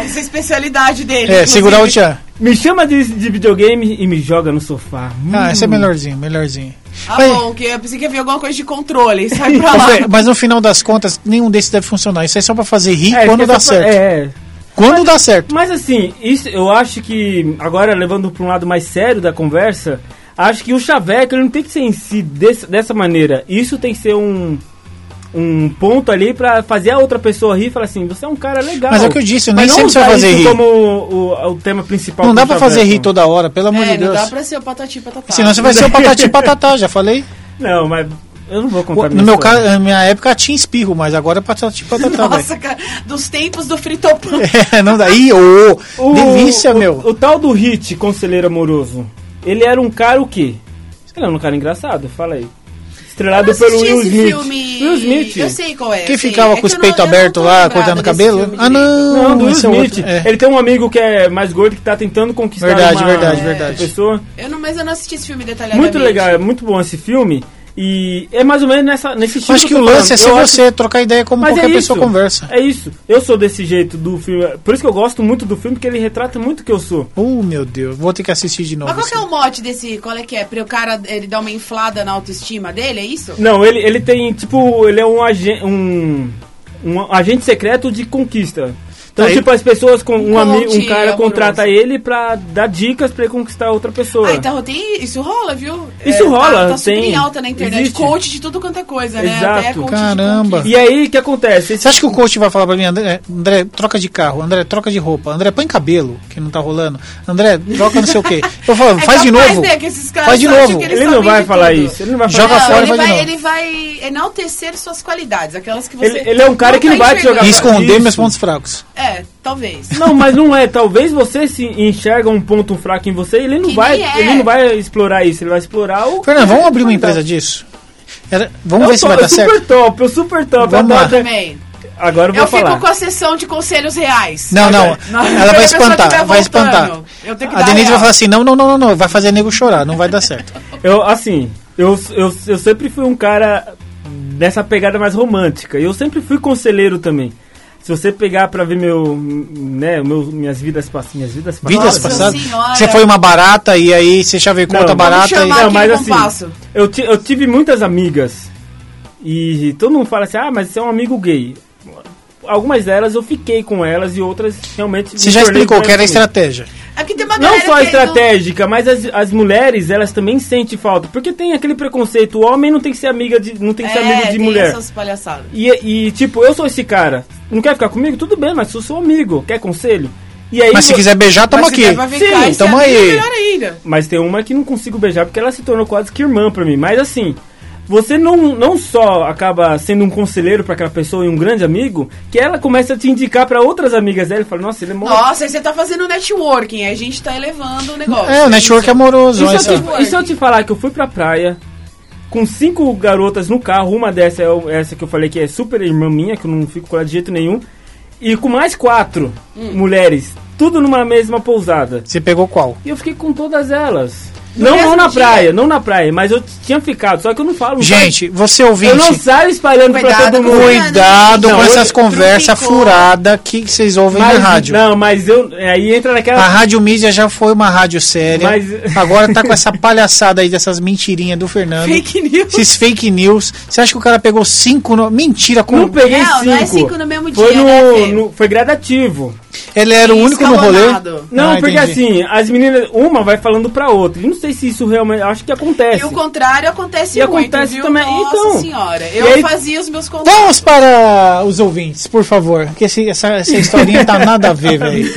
Essa é a especialidade dele. É, inclusive. segurar o tchan. Me chama de, de videogame e me joga no sofá. Ah, esse é Hum. melhorzinho, melhorzinho. Ah, Mas- bom, que eu pensei que havia alguma coisa de controle. Sai pra lá. Mas no final das contas, nenhum desses deve funcionar. Isso é só pra fazer rir É, quando é dá pra- certo. É, é. Quando dá certo. Mas assim, isso eu acho que, agora levando para um lado mais sério da conversa, acho que o chaveco ele não tem que ser em si desse- dessa maneira. Isso tem que ser um, um ponto ali pra fazer a outra pessoa rir e falar assim, você é um cara legal. Mas é o que eu disse, nem Mas não sempre você vai fazer isso rir. como o, o- o tema principal Não dá pra fazer rir toda hora, pelo amor É, de não Deus. dá pra ser o patati patatá. Senão você vai ser o patati patatá, já falei. Não, mas eu não vou contar No meu caso, na minha época tinha espirro, mas agora é patati patatá. Nossa, cara, dos tempos do fritopan. É, não. Ih, ô, O- delícia, o, meu. O, tal do Hit, conselheiro amoroso, ele era um cara o quê? Ele era um cara engraçado, fala aí. Estrelado pelo Will esse Smith. filme. Will Smith. Eu sei qual é. Que ficava É com que os peitos abertos lá, cortando o cabelo? Ah, não. Não, do Will é Smith. é. Ele tem um amigo que é mais gordo que tá tentando conquistar Verdade, uma verdade, verdade. pessoa. Eu não, mas eu não assisti esse filme detalhadamente. Muito legal, é muito bom esse filme. E é mais ou menos nessa, nesse estilo. Acho que eu o lance é falando. ser Eu acho- você, trocar ideia como Mas qualquer é pessoa conversa. É isso. Eu sou desse jeito do filme. Por isso que eu gosto muito do filme, porque ele retrata muito o que eu sou. Oh, meu Deus, vou ter que assistir de novo. Mas qual que é assim. o mote desse. Qual é que é? Pra o cara ele dar uma inflada na autoestima dele, é isso? Não, ele, ele tem, tipo, ele é um, agen um, um agente secreto de conquista. Então, Aí- tipo, as pessoas com um, Um ami- coach um cara amoroso. contrata ele pra dar dicas pra ele conquistar outra pessoa. Ah, então tem. Isso rola, viu? Isso É, rola, Tá, tá super tem. em alta na internet. Existe. Coach de tudo quanto é coisa, né? Exato. Até coach Caramba. E aí, o que acontece? Esse- Você acha que o coach vai falar pra mim, André, André, troca de carro, André, troca de roupa, André, põe cabelo, que não tá rolando, André, troca não sei o quê. Eu falo, É faz de novo. né, que esses caras Faz de novo. que Ele não vai falar tudo. isso. Ele não vai Joga falar Não, fora, ele, vai novo. ele vai enaltecer suas qualidades, aquelas que você. Ele- ele é um cara que não vai te jogar E esconder meus pontos fracos. É, talvez. Não, mas não é. Talvez você se enxerga um ponto fraco em você e ele não Que vai, é. ele não vai explorar isso. Ele vai explorar o. Fernando, vamos abrir uma empresa disso? Era- vamos Eu ver se tô- vai dar eu super certo. top, eu super top. Vamos eu lá. adoro- Também. Agora eu vou Eu falar. fico com a sessão de conselhos reais. Não, não, Não, ela vai espantar, vai voltando, espantar. eu tenho que A Denise vai real. falar assim, não, não, não, não, não, vai fazer nego chorar, não vai dar certo. Eu, assim, eu, eu, eu sempre fui um cara dessa pegada mais romântica. E eu sempre fui conselheiro também. Se você pegar pra ver meu, né, meu, minhas vidas passadas, minhas vidas passadas. Vidas passadas, você foi uma barata e aí você chavecou Não, outra barata e... Não, mas assim, eu, eu tive muitas amigas e todo mundo fala assim, ah, mas você é um amigo gay. Algumas delas eu fiquei com elas e outras realmente... Você já explicou que era estratégia. Aqui tem uma Não só que estratégica, mas as, as mulheres, elas também sentem falta. Porque tem aquele preconceito, o homem não tem que ser amiga de, não tem que ser é, amigo de tem mulher. essas palhaçadas. E, e, tipo, eu sou esse cara. Não quer ficar comigo? Tudo bem, mas sou seu amigo. Quer conselho? E aí, Mas se quiser beijar, tamo aqui. Sim, tamo amigo, aí. Ainda. Mas tem uma que não consigo beijar porque ela se tornou quase que irmã pra mim. Mas assim, você não, não só acaba sendo um conselheiro pra aquela pessoa e um grande amigo, que ela começa a te indicar pra outras amigas dela e fala, nossa, ele é mó... Nossa, aí você tá fazendo networking, a gente tá elevando o negócio. É, o network é amoroso. E se, eu te, e se eu te falar que eu fui pra praia com cinco garotas no carro, uma dessa é essa que eu falei que é super irmã minha, que eu não fico com ela de jeito nenhum, e com mais quatro Hum. mulheres, tudo numa mesma pousada. Você pegou qual? E eu fiquei com todas elas. No não, não na dia? praia, não na praia, mas eu tinha ficado, só que eu não falo. não Gente, você saio- ouvinte, eu não saio espalhando pra Cuidado todo com mundo. cuidado Não, com essas conversas furadas que vocês ouvem Mas, na rádio. Não, mas eu. Aí entra naquela. A Rádio Mídia já foi uma rádio séria. Mas- Agora tá com essa palhaçada aí dessas mentirinhas do Fernando. Fake news. Esses fake news. Você acha que o cara pegou cinco? No... Mentira, com... Não peguei Não, cinco. não é cinco no mesmo foi dia, no, né, no- Foi gradativo. Ele era o único no rolê. Não, Ah, porque entendi. assim, as meninas, uma vai falando pra outra. E não sei se isso realmente. Acho que acontece. E o contrário acontece E muito, acontece viu? também. Nossa Então, senhora. e Eu aí- fazia os meus contatos. Vamos para os ouvintes, por favor. Que esse- essa, essa historinha tá nada a ver, velho.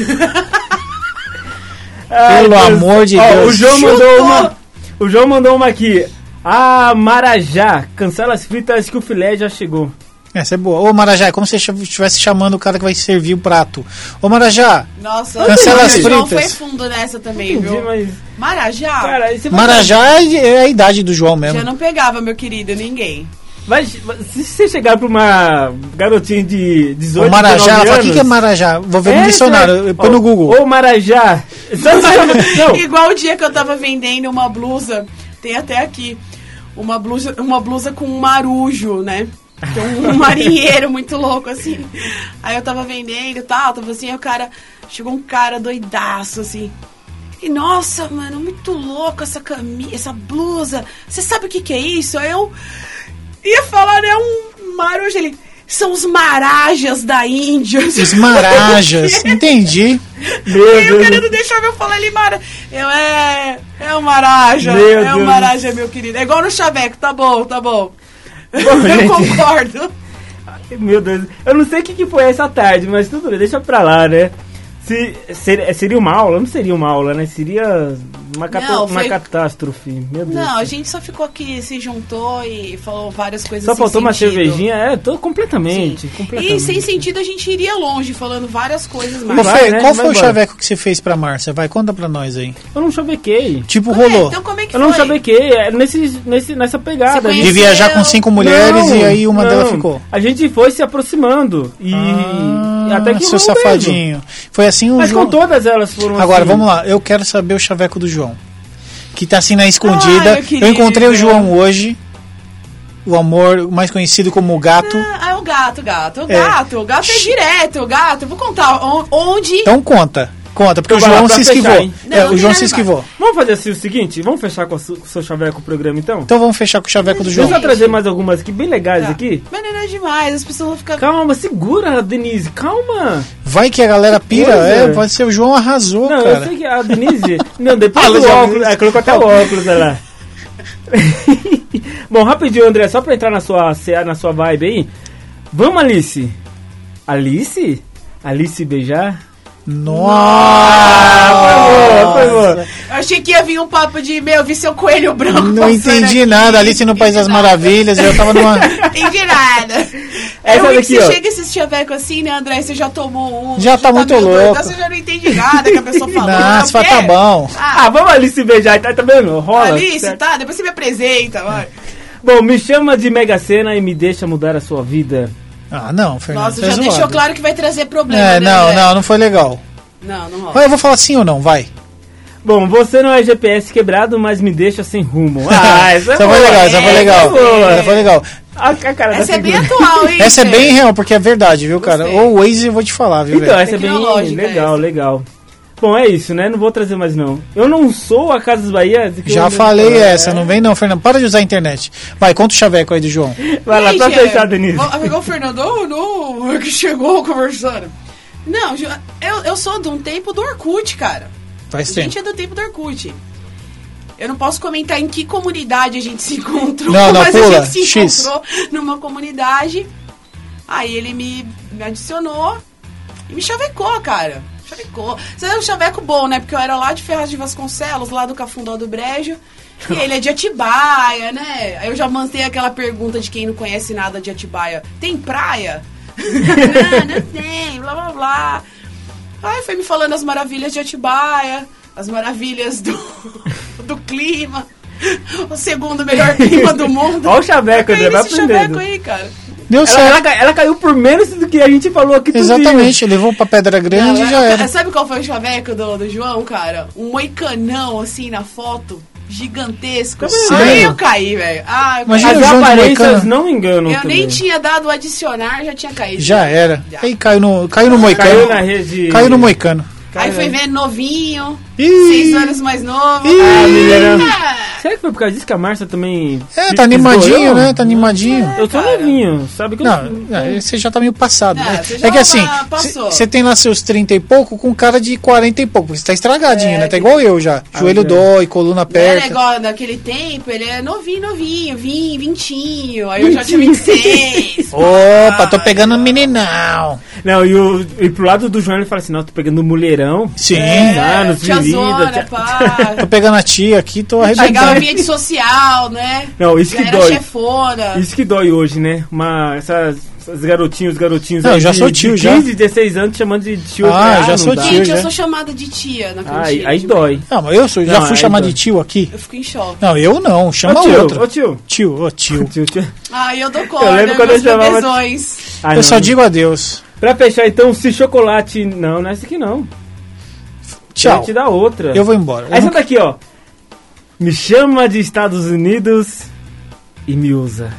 Ai, Pelo Deus. amor de Ó, Deus. O João Chutou. mandou uma. O João mandou uma aqui. Ah, Marajá, cancela as fritas que o filé já chegou. Essa é boa. Ô Marajá, é como se você estivesse chamando o cara que vai servir o prato. Ô Marajá, Nossa, Cancela o as João foi fritas. fundo nessa também, Entendi, viu? mas. Marajá, Cara, Marajá é é a idade do João mesmo. já não pegava, meu querido, ninguém. Vai, se você chegar pra uma garotinha de 18 Ô Marajá, 19 fala, o anos, que, que é Marajá? Vou ver no É, dicionário, é. põe no Google. Ô Marajá. Só- Não, Igual o dia que eu tava vendendo uma blusa, tem até aqui, uma blusa, uma blusa com um marujo, né? Um marinheiro muito louco, assim. Aí eu tava vendendo e tal, tava assim, aí o cara. Chegou um cara doidaço, assim. E nossa, mano, muito louco essa camisa, essa blusa. Você sabe o que que é isso? Aí eu ia falar, né, um marujo ele. São os marajas da Índia. Os Marajas, entendi. meu E o Deus. cara não deixava eu falar ele mara. Eu é. É o Maraja. Meu é o Deus. Maraja, meu querido. É igual no Chaveco, tá bom, tá bom. Bom, eu gente. concordo. Meu Deus, eu não sei o que, que foi essa tarde, mas tudo bem, deixa pra lá, né? Se, ser- seria uma aula? Não seria uma aula, né? Seria uma, cata- Não, uma foi- catástrofe. Meu Deus. Não, a gente só ficou aqui, se juntou e falou várias coisas Só sem faltou uma sentido. cervejinha? É, tô completamente. Completamente. E sem sentido a gente iria longe, falando várias coisas mais. Vai, Fê, né? qual Vai foi o embora. chaveco que você fez pra Márcia? Vai, conta pra nós aí. Eu não chavequei. Tipo, Ué, rolou. Então como é que Eu não foi? chavequei, é nesse, nesse, nessa pegada. Você A gente- De viajar com cinco mulheres Não, e aí uma não. delas ficou. A gente foi se aproximando. E Ah, até que seu mesmo. safadinho. Foi assim o Mas João. com todas elas foram Agora, assim. vamos lá. Eu quero saber o chaveco do João. Que tá assim na escondida. Meu querido. eu encontrei o João hoje. O amor, mais conhecido como o gato. Ah, é o gato, gato. O É. gato, o gato é direto, o gato. Eu vou contar on- onde. Então conta. Conta, porque o lá João se esquivou. hein? Não, é, não o João se esquivou. Vamos fazer assim o seguinte, vamos fechar com o seu chaveco o programa então? Então vamos fechar com o chaveco do João. Deixa eu trazer mais algumas aqui, bem legais Tá. aqui. Mas não é demais, as pessoas vão ficar. Calma, segura, Denise, calma. Vai que a galera pira. Coisa. É, pode ser o João arrasou, Não, eu cara. sei que a Denise. Não, depois Ah, do óculos. É, colocou até o óculos, olha lá. Bom, rapidinho, André, só pra entrar na sua, na sua vibe aí. Vamos, Alice. Alice? Alice beijar? Nossa! foi boa, foi boa. Eu achei que ia vir um papo de, meu, vi seu coelho branco. Não entendi aqui. nada. Alice no País das. Maravilhas. Eu tava numa. Entendi nada. Essa é ruim daqui, que você chega esse chaveco assim, né, André? Você já tomou um. Já tá muito meio doido, louco. então Você já não entende nada que a pessoa falou. Não, você fala, o tá bom. Ah, vamos Alice beijar, tá, tá vendo? Rola. Alice, certo? tá? Depois você me apresenta, vai. Bom, me chama de Mega Sena e me deixa mudar a sua vida. Ah, não, Fernando. Nossa, tá já deixou claro que vai trazer problema. É, né, não, André? não, não foi legal. Não, não rola. Vai, eu vou falar sim ou não, vai. Bom, você não é GPS quebrado, mas me deixa sem rumo. Ah, essa, Essa é foi boa. legal, essa foi É, legal. essa é. Essa foi legal. A, a cara Essa da é bem figura. atual, hein? Essa é bem real, porque é verdade, viu, cara? Gostei. Ou o Waze eu vou te falar, viu, Então, velho? essa é bem legal, essa. legal. Bom, é isso, né? Não vou trazer mais, não. Eu não sou a Casa dos Bahia. que Já eu- falei É. essa, não vem não, Fernando. Para de usar a internet. Vai, conta o chaveco aí do João. Vai lá, pra é, fechar, Denise. Igual o Fernando, oh, não, que chegou conversando. Não, eu, eu sou de um tempo do Orkut, cara. Faz A gente é do tempo do Orkut. Eu não posso comentar em que comunidade a gente se encontrou, Não, não, mas pula. a gente se X. encontrou numa comunidade. Aí ele me, me adicionou e me chavecou, cara. Chavecou. Você é um chaveco bom, né? Porque eu era lá de Ferraz de Vasconcelos, lá do Cafundó do Brejo. E ele é de Atibaia, né? Aí eu já mandei aquela pergunta de quem não conhece nada de Atibaia. Tem praia? não, não tem, blá blá blá. Aí foi me falando as maravilhas de Atibaia, as maravilhas do, do clima, o segundo melhor clima do mundo. Olha o chaveco, Aí André, vai nesse chaveco aprendendo. aí, cara. Deu Ela, certo. ela, ela caiu por menos do que a gente falou aqui. Exatamente, levou pra Pedra Grande Não, e já era. Sabe qual foi o chaveco do, do João, cara? Um moicanão, assim, na foto, gigantesco. Sério? Aí eu caí, velho. Ah, Imagina As aparências não me enganam Eu também. nem tinha dado o adicionar, já tinha caído. Já era. Já. Aí caiu no, caiu no Moicano. Caiu na rede... Caiu no Moicano. Aí foi ver novinho. Seis anos mais novo. Ih. Ah, Mineirão. Ah, Será que foi por causa disso que a Márcia também... É, se tá animadinho, né? Tá animadinho. Eu tô Cara. novinho, sabe que eu... Não, é, você já tá meio passado, Não, né? você já É que assim, tá- passou. você tem lá seus 30 e pouco com cara de 40 e pouco. Você tá estragadinho, É, né? Tá igual eu já. Joelho já. dói, coluna Era aperta. igual naquele tempo, ele é novinho, novinho, vim, vintinho. Aí eu já tinha 26. Opa, tô pegando um meninão. Não, e, o, e pro lado do João ele fala assim, não, tô pegando um mulherão. Sim. Ah, nos tia virilha, Zona, tia- pá. Tô pegando a tia aqui, tô Chegava arrebentando. ambiente social, né? Não, isso Já que era dói. chefona. Isso que dói hoje, né? Uma, essas, essas garotinhos, garotinhos Não, aí eu já de, sou tio, de já. 15, 16 anos chamando de tio. Ah, Eu já sou dá. tio. Gente, eu já. sou chamada de tia na cantina. Aí, aí dói. Não, mas eu sou, já Não, fui chamado dói. de tio aqui. Eu fico em choque. Não, eu não, chama Ô, tio, outro. ô, tio. Tio, ô tio. Tio, tio. Ai, eu dou corda, Eu lembro quando eu chamava-. Ah, Eu não. só digo adeus. Pra fechar então, se chocolate. Não, não é essa aqui não. Tchau. Eu te dar outra. Eu vou embora. Eu Essa não- daqui, ó. Me chama de Estados Unidos e me usa.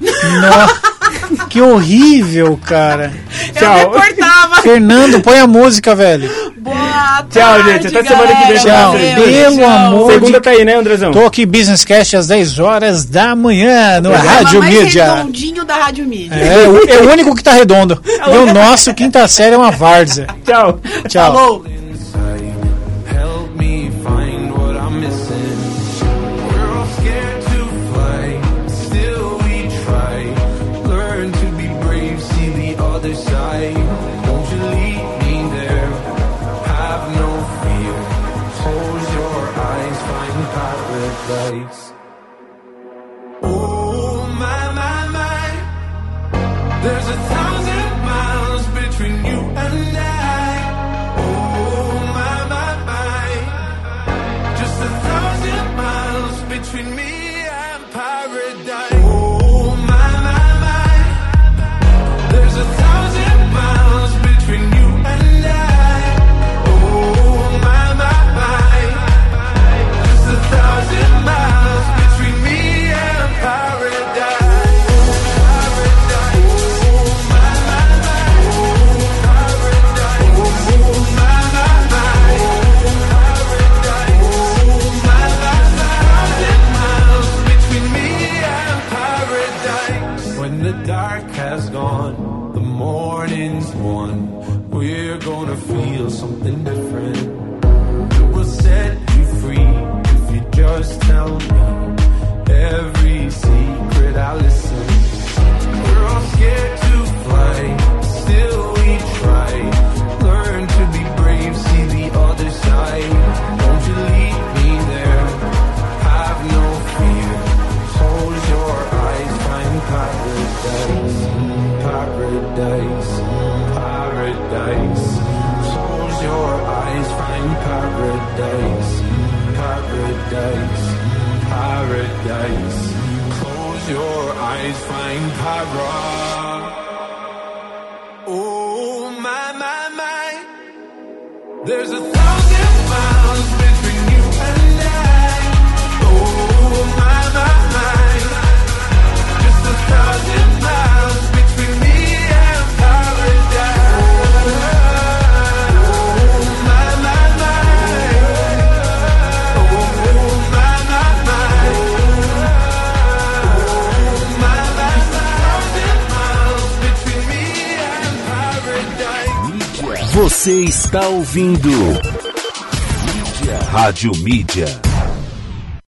Nossa, que horrível, cara. Tchau. Eu reportava. Fernando, põe a música, velho. Boa Tchau, tarde, gente. Até semana que vem. Tchau. Pelo tchau. amor Segunda de- tá aí, né, Andrezão? Tô aqui, Business Cast, às 10 horas da manhã, no Programa Rádio mais Mídia. redondinho da Rádio Mídia. É, o- é o único que tá redondo. E o nosso, quinta série, é uma várzea. Tchau. Tchau. Falou. Ouvindo Mídia. Rádio Mídia.